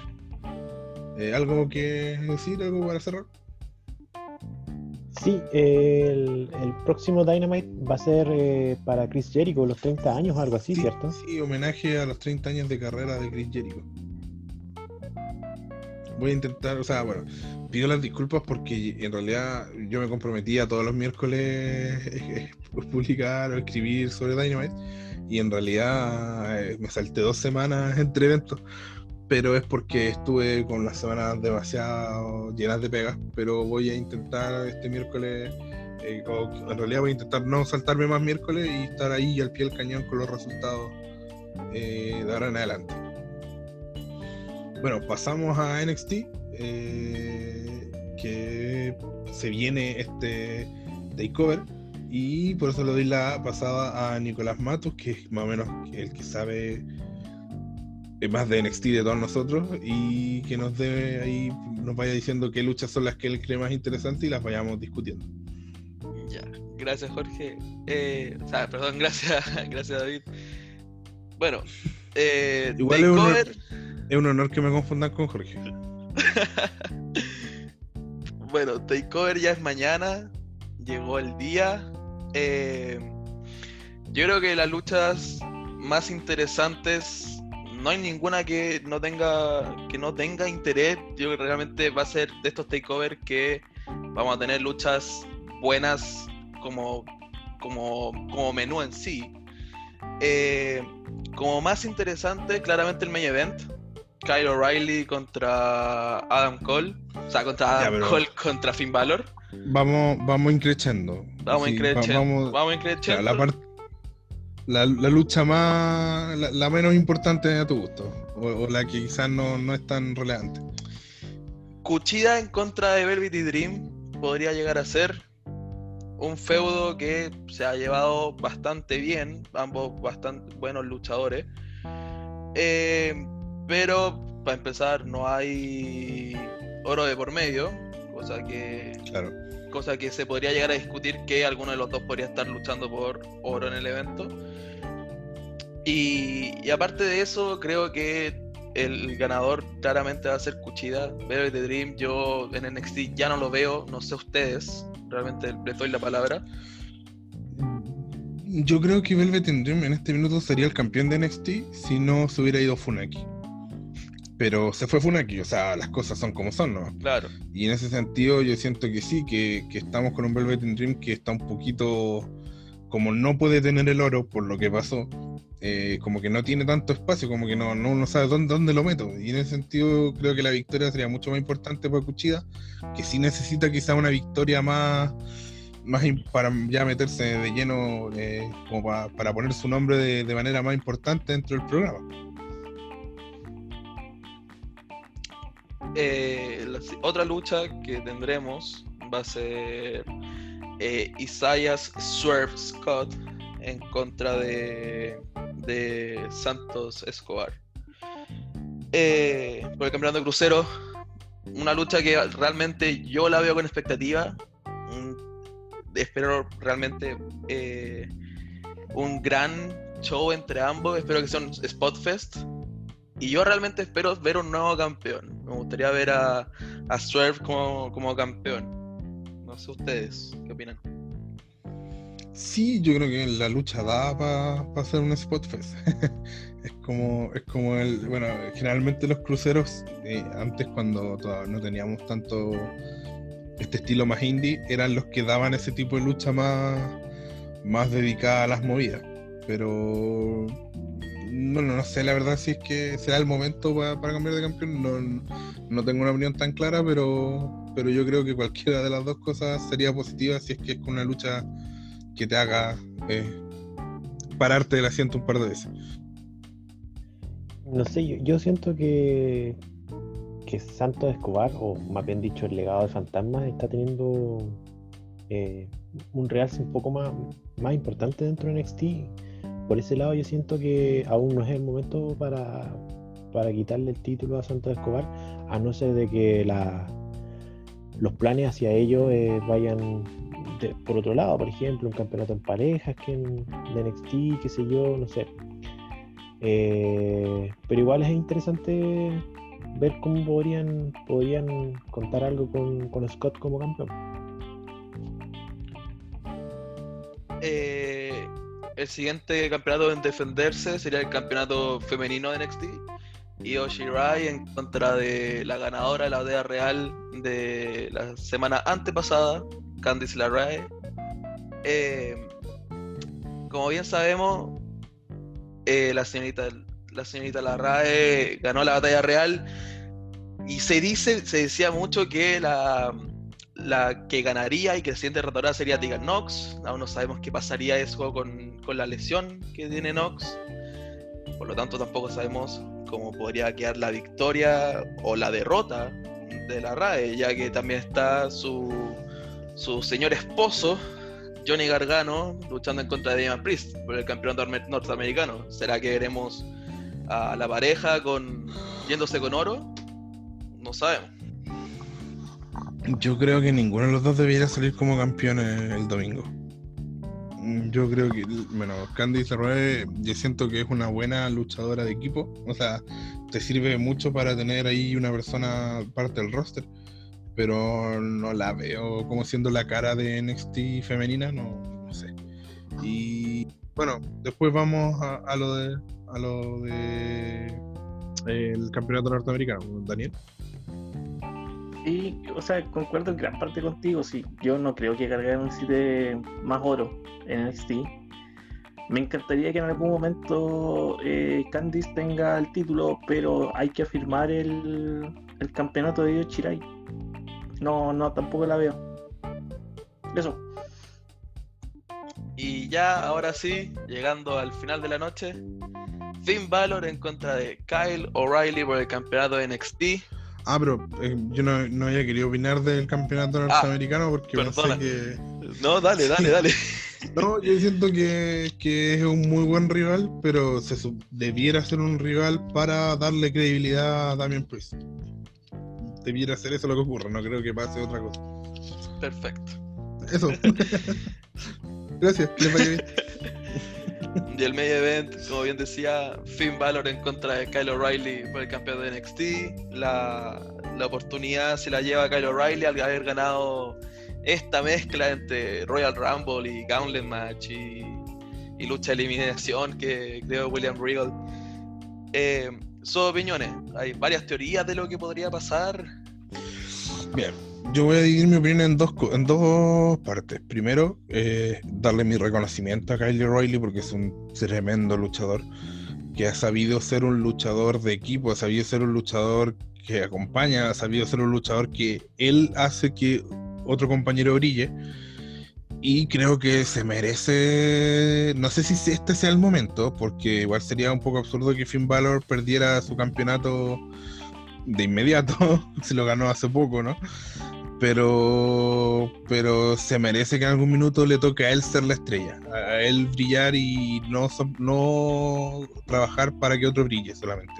Eh, ¿Algo que decir? ¿Algo para cerrar? Sí, el, el próximo Dynamite va a ser eh, para Chris Jericho, los 30 años, algo así, ¿cierto? Sí, homenaje a los 30 años de carrera de Chris Jericho. Voy a intentar, o sea, bueno, pido las disculpas porque en realidad yo me comprometí a todos los miércoles eh, publicar o escribir sobre Dynamite y en realidad eh, me salté dos semanas entre eventos, pero es porque estuve con las semanas demasiado llenas de pegas, pero voy a intentar este miércoles, eh, en realidad voy a intentar no saltarme más miércoles y estar ahí al pie del cañón con los resultados eh, de ahora en adelante. Bueno, pasamos a NXT, eh, que se viene este takeover y por eso le doy la pasada a Nicolás Matos, que es más o menos el que sabe eh, más de NXT de todos nosotros y que nos dé ahí, nos vaya diciendo qué luchas son las que él cree más interesantes y las vayamos discutiendo. Ya, gracias Jorge. Eh, o sea, perdón, gracias, gracias David. Bueno, eh, Igual honor, es un honor que me confundan con Jorge. bueno, Takeover ya es mañana, llegó el día. Eh, yo creo que las luchas más interesantes, no hay ninguna que no tenga que no tenga interés. Yo creo que realmente va a ser de estos Takeover que vamos a tener luchas buenas como, como, como menú en sí. Eh, como más interesante, claramente el main event. Kyle O'Reilly contra Adam Cole. O sea, contra Adam Cole contra Finn Balor. Vamos, vamos increchando. Vamos Sí, increchendo. va- vamos- Vamos la, par- la, la lucha más, la, la menos importante a tu gusto, o, o la que quizás no, no es tan relevante. Cuchida en contra de Velvety Dream podría llegar a ser un feudo que se ha llevado bastante bien, ambos bastante buenos luchadores. Eh, pero para empezar no hay oro de por medio, cosa que, Claro. cosa que se podría llegar a discutir que alguno de los dos podría estar luchando por oro en el evento. Y, y aparte de eso, creo que el ganador claramente va a ser Cuchida. Velvet Dream, yo en NXT ya no lo veo, no sé ustedes, realmente les doy la palabra. Yo creo que Velvet Dream en este minuto sería el campeón de NXT si no se hubiera ido Funaki. Pero se fue Funaki, o sea, las cosas son como son, ¿no? Claro, Y en ese sentido yo siento que sí, que, que estamos con un Velvet Dream que está un poquito, como no puede tener el oro por lo que pasó, eh, como que no tiene tanto espacio, como que no, no, no sabe dónde, dónde lo meto. Y en ese sentido creo que la victoria sería mucho más importante para Cuchida, que sí necesita quizá una victoria más, más para ya meterse de lleno, eh, como pa- para poner su nombre de, de manera más importante dentro del programa. Eh, otra lucha que tendremos va a ser eh, Isaias Swerve Scott en contra de, Santos Escobar. Eh, por el campeonato de crucero, una lucha que realmente yo la veo con expectativa. Espero realmente eh, un gran show entre ambos. Espero que sea un spot fest. Y yo realmente espero ver un nuevo campeón. Me gustaría ver a, a Swerve como, como campeón. No sé ustedes, ¿qué opinan? Sí, yo creo que la lucha da para hacer un spot fest. es como, es como el, bueno, generalmente los cruceros, eh, antes cuando todavía no teníamos tanto este estilo más indie, eran los que daban ese tipo de lucha más, más dedicada a las movidas. pero bueno, no sé la verdad si es que será el momento pa- para cambiar de campeón. No, no tengo una opinión tan clara, pero, pero yo creo que cualquiera de las dos cosas sería positiva si es que es con una lucha que te haga eh, pararte del asiento un par de veces. No sé, yo, siento que, que Santos Escobar, o más bien dicho, el legado de Fantasmas, está teniendo eh, un realce un poco más, más importante dentro de NXT. Por ese lado, yo siento que aún no es el momento para, para quitarle el título a Santos Escobar, a no ser de que los planes hacia ellos eh, vayan de- por otro lado, por ejemplo, un campeonato en parejas que en, de NXT, qué sé yo, no sé. Eh, pero igual es interesante ver cómo podrían, podrían contar algo con, con Scott como campeón. Eh, el siguiente campeonato en defenderse sería el campeonato femenino de NXT. Io Shirai en contra de la ganadora de la aldea real de la semana antepasada, Candice LeRae. Eh, como bien sabemos, eh, la señorita, la señorita LeRae ganó la batalla real y se dice, se decía mucho que la, la que ganaría y que siguiente retadora sería Tegan Knox. Aún no sabemos qué pasaría eso con, con la lesión que tiene Knox. Por lo tanto, tampoco sabemos cómo podría quedar la victoria o la derrota de la RAE, ya que también está su, su señor esposo, Johnny Gargano, luchando en contra de Damian Priest por el campeonato norteamericano. ¿Será que veremos a la pareja con yéndose con oro? No sabemos. Yo creo que ninguno de los dos debería salir como campeón el, domingo. Yo creo que, bueno, Candice LeRae, yo siento que es una buena luchadora de equipo. O sea, te sirve mucho para tener ahí una persona parte del roster. Pero no la veo como siendo la cara de NXT femenina, no, no sé. Y bueno, después vamos a, a lo de a lo de eh, el campeonato norteamericano, Daniel. Y, o sea, concuerdo en gran parte contigo. Sí, yo no creo que Gargano necesite más oro en NXT. Me encantaría que en algún momento eh, Candice tenga el título, pero hay que afirmar el, el campeonato de Io Shirai. No, no, tampoco la veo. Eso. Y ya, ahora sí, llegando al final de la noche, Finn Balor en contra de Kyle O'Reilly por el campeonato de NXT. Ah, pero eh, yo no, no había querido opinar del campeonato norteamericano porque perdona. pensé No, dale, dale, dale. que. No, yo siento que, que es un muy buen rival, pero se debiera ser un rival para darle credibilidad a Damian Priest. Debiera ser eso lo que ocurre, no creo que pase otra cosa. Perfecto. Eso. Gracias, que les vaya bien. Y el main event, como bien decía, Finn Balor en contra de Kyle O'Reilly por el campeonato de NXT. La, la oportunidad se la lleva Kyle O'Reilly al haber ganado esta mezcla entre Royal Rumble y Gauntlet Match y, y lucha de eliminación que creó William Regal. Eh, opiniones, hay varias teorías de lo que podría pasar. Bien, yo voy a dividir mi opinión en dos, en dos partes. Primero, eh, darle mi reconocimiento a Kyle O'Reilly porque es un tremendo luchador que ha sabido ser un luchador de equipo, ha sabido ser un luchador que acompaña, ha sabido ser un luchador que él hace que otro compañero brille. Y creo que se merece, no sé si este sea el momento, porque igual sería un poco absurdo que Finn Balor perdiera su campeonato de inmediato, se lo ganó hace poco, ¿no? Pero, pero se merece que en algún minuto le toque a él ser la estrella, a él brillar y no, no trabajar para que otro brille solamente.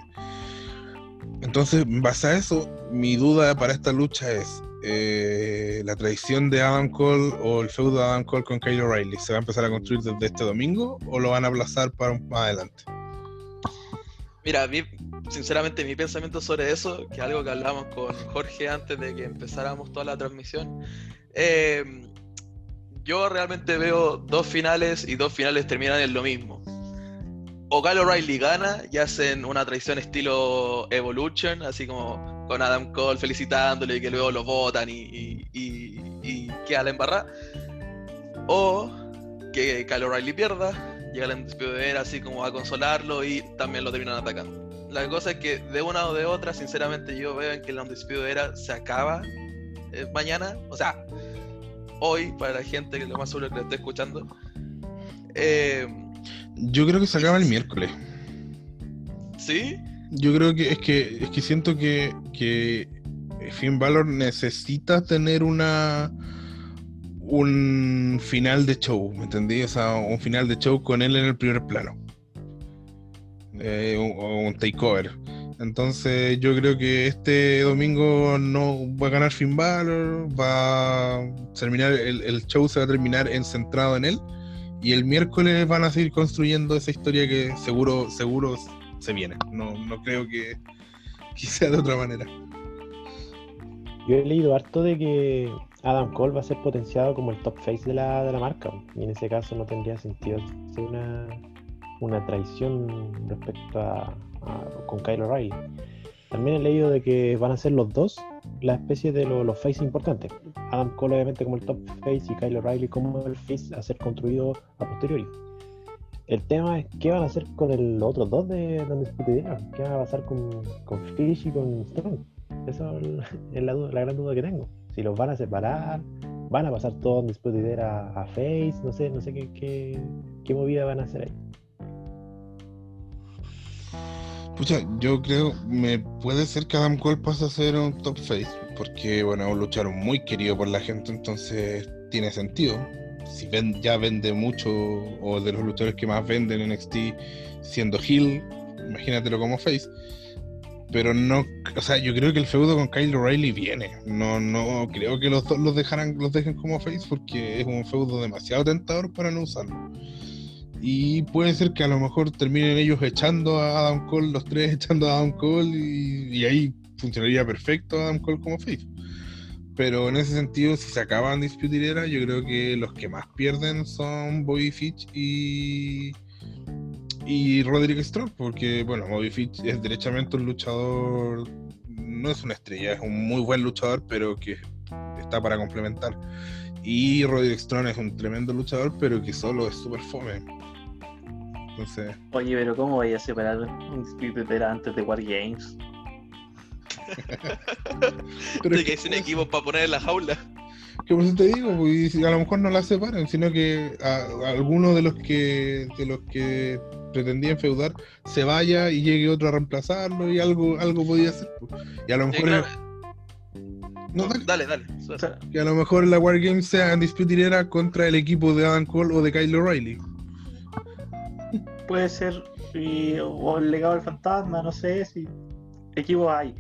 Entonces, en base a eso, mi duda para esta lucha es eh, la tradición de Adam Cole o el feudo de Adam Cole con Kyle O'Reilly. ¿Se va a empezar a construir desde este domingo o lo van a aplazar para más adelante? Mira, mi- sinceramente mi pensamiento sobre eso, que es algo que hablamos con Jorge antes de que empezáramos toda la transmisión, eh, yo realmente veo dos finales y dos finales terminan en lo mismo. O Kyle O'Reilly gana y hacen una traición estilo Evolution, así como con Adam Cole felicitándole y que luego lo votan y, y, y- y queda la embarrada. O que Kyle O'Reilly pierda llega el Undisputed Era así como a consolarlo y también lo terminan atacando. La cosa es que de una o de otra, sinceramente yo veo en que el Undisputed Era se acaba eh, mañana, o sea, hoy para la gente que lo más seguro que lo esté escuchando. Eh, Yo creo que se acaba el miércoles. ¿Sí? Yo creo que es que es que siento que, que Finn Balor necesita tener una un final de show, ¿me entendí? O sea, un final de show con él en el primer plano. Eh, un takeover. Entonces yo creo que este domingo no va a ganar Finn Balor, va a terminar, el, el show se va a terminar en, centrado en él. Y el miércoles van a seguir construyendo esa historia que seguro, seguro se viene. No, no creo que, que sea de otra manera. Yo he leído harto de que Adam Cole va a ser potenciado como el top face de la, de la marca. Y en ese caso no tendría sentido ser una, una traición respecto a, a- con Kyle O'Reilly. También he leído de que van a ser los dos la especie de lo- los face importantes. Adam Cole obviamente como el top face y Kyle O'Reilly como el face a ser construido a posteriori. El tema es qué van a hacer con el- los otros dos de donde ¿Qué va a pasar con, con Fish y con Strong? Esa es la gran duda que tengo. Si los van a separar, van a pasar todos después de ir a, Face, no sé, no sé qué, qué, qué movida van a hacer ahí. Pucha, yo creo, me puede ser que Adam Cole pase a ser un top face, porque bueno, es un luchador muy querido por la gente, entonces tiene sentido. Si ven, ya vende mucho, o de los luchadores que más venden en NXT siendo heel, imagínatelo como face. Pero no, o sea, yo creo que el feudo con Kyle O'Reilly viene. No, no creo que los dos los dejaran, los dejen como face porque es un feudo demasiado tentador para no usarlo. Y puede ser que a lo mejor terminen ellos echando a Adam Cole, los tres echando a Adam Cole, y, ahí funcionaría perfecto Adam Cole como face. Pero en ese sentido, si se acaban Disputed Era, yo creo que los que más pierden son Bobby Fitch y, y Roderick Strong, porque bueno, Bobby Fitch es derechamente un luchador, no es una estrella, es un muy buen luchador, pero que está para complementar. Y Roderick Strong es un tremendo luchador, pero que solo es súper fome. Entonces, Oye, pero ¿cómo voy a separar Undisputed Era antes de War Games? pero de es que sin equipos para poner en la jaula. Que por eso te digo, pues, y a lo mejor no la separan, sino que a, a alguno de los que de los que pretendían feudar se vaya y llegue otro a reemplazarlo y algo algo podía hacer. pues. Y a lo Sí, mejor claro. no, dale. Dale, dale. O sea, que a lo mejor la War Games sea Undisputed Era contra el equipo de Adam Cole o de Kyle O'Reilly. puede ser y, o el legado del fantasma, no sé si equipos hay.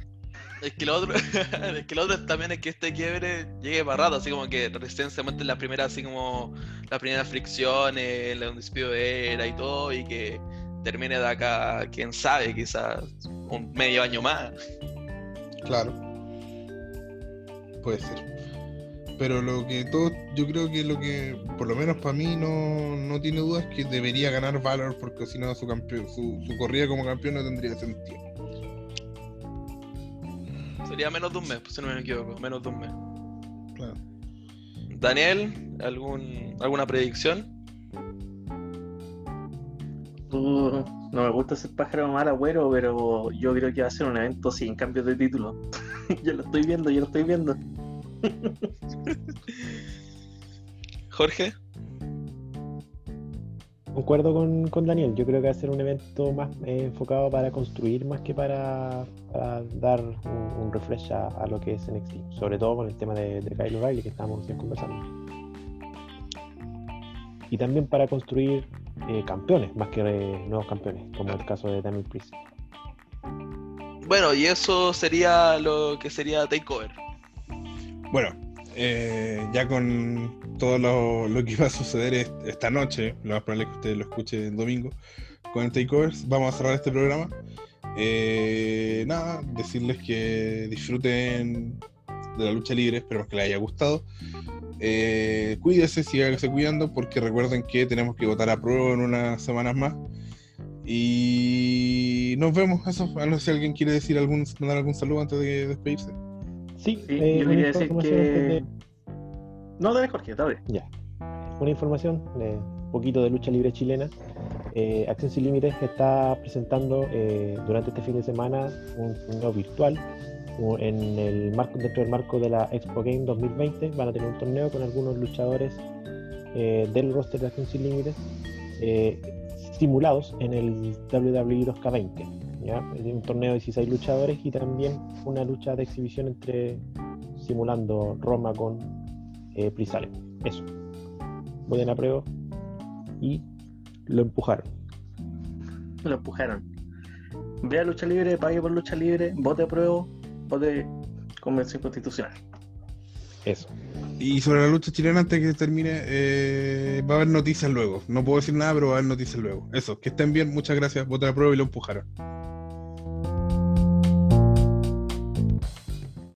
Es que lo otro, es que lo otro también es que este quiebre llegue para rato, así como que recientemente muestre la primera, así como las primeras fricciones, la despido de era y todo, y que termine de acá, quién sabe, quizás un medio año más. Claro. Puede ser. Pero lo que todo, yo creo que lo que, por lo menos para mí, no, no tiene duda es que debería ganar Valor porque si no su campeón, su, su corrida como campeón no tendría sentido. Sería menos de un mes, pues, si no me equivoco, menos de un mes. Claro. Daniel, ¿algún, ¿alguna predicción? Uh, no me gusta ser pájaro mal agüero, pero yo creo que va a ser un evento sin cambios de título. yo lo estoy viendo, yo lo estoy viendo. Jorge, Concuerdo con, con Daniel, yo creo que va a ser un evento más eh, enfocado para construir más que para, para dar un, un refresh a, a lo que es NXT, sobre todo con el tema de, de Kyle O'Reilly que estamos recién conversando. Y también para construir eh, campeones, más que eh, nuevos campeones, como el caso de Daniel Priest. bueno, y eso sería lo que sería Takeover. Bueno, eh, ya con todo lo, que va a suceder es- esta noche, lo más probable es que ustedes lo escuchen el domingo, con el Takeovers, vamos a cerrar este programa. Eh, nada, decirles que disfruten de la lucha libre, esperemos que les haya gustado. Eh, cuídese, síganse cuidando, porque recuerden que tenemos que votar a prueba en unas semanas más. Y nos vemos, eso. A no sé si alguien quiere decir algún, mandar algún saludo antes de despedirse. Sí, Sí, eh, yo quería decir que. de- No, dale Jorge, dale. Ya. Una información, eh, un poquito de lucha libre chilena. eh, Acción Sin Límites está presentando eh, durante este fin de semana un torneo virtual en el marco, dentro del marco de la Expo Game 2020. Van a tener un torneo con algunos luchadores eh, del roster de Acción Sin Límites eh, simulados en el WWE 2K20. ¿Ya? Un torneo de 16 luchadores y también una lucha de exhibición entre simulando Roma con eh, Prisale. Eso. Voy en la prueba y lo empujaron. Lo empujaron. Vea lucha libre, pague por lucha libre, vote a prueba, vote convención constitucional. Eso. Y sobre la lucha chilena, antes que termine, eh, va a haber noticias luego. No puedo decir nada, pero va a haber noticias luego. Eso, que estén bien, muchas gracias. Voten a prueba y lo empujaron.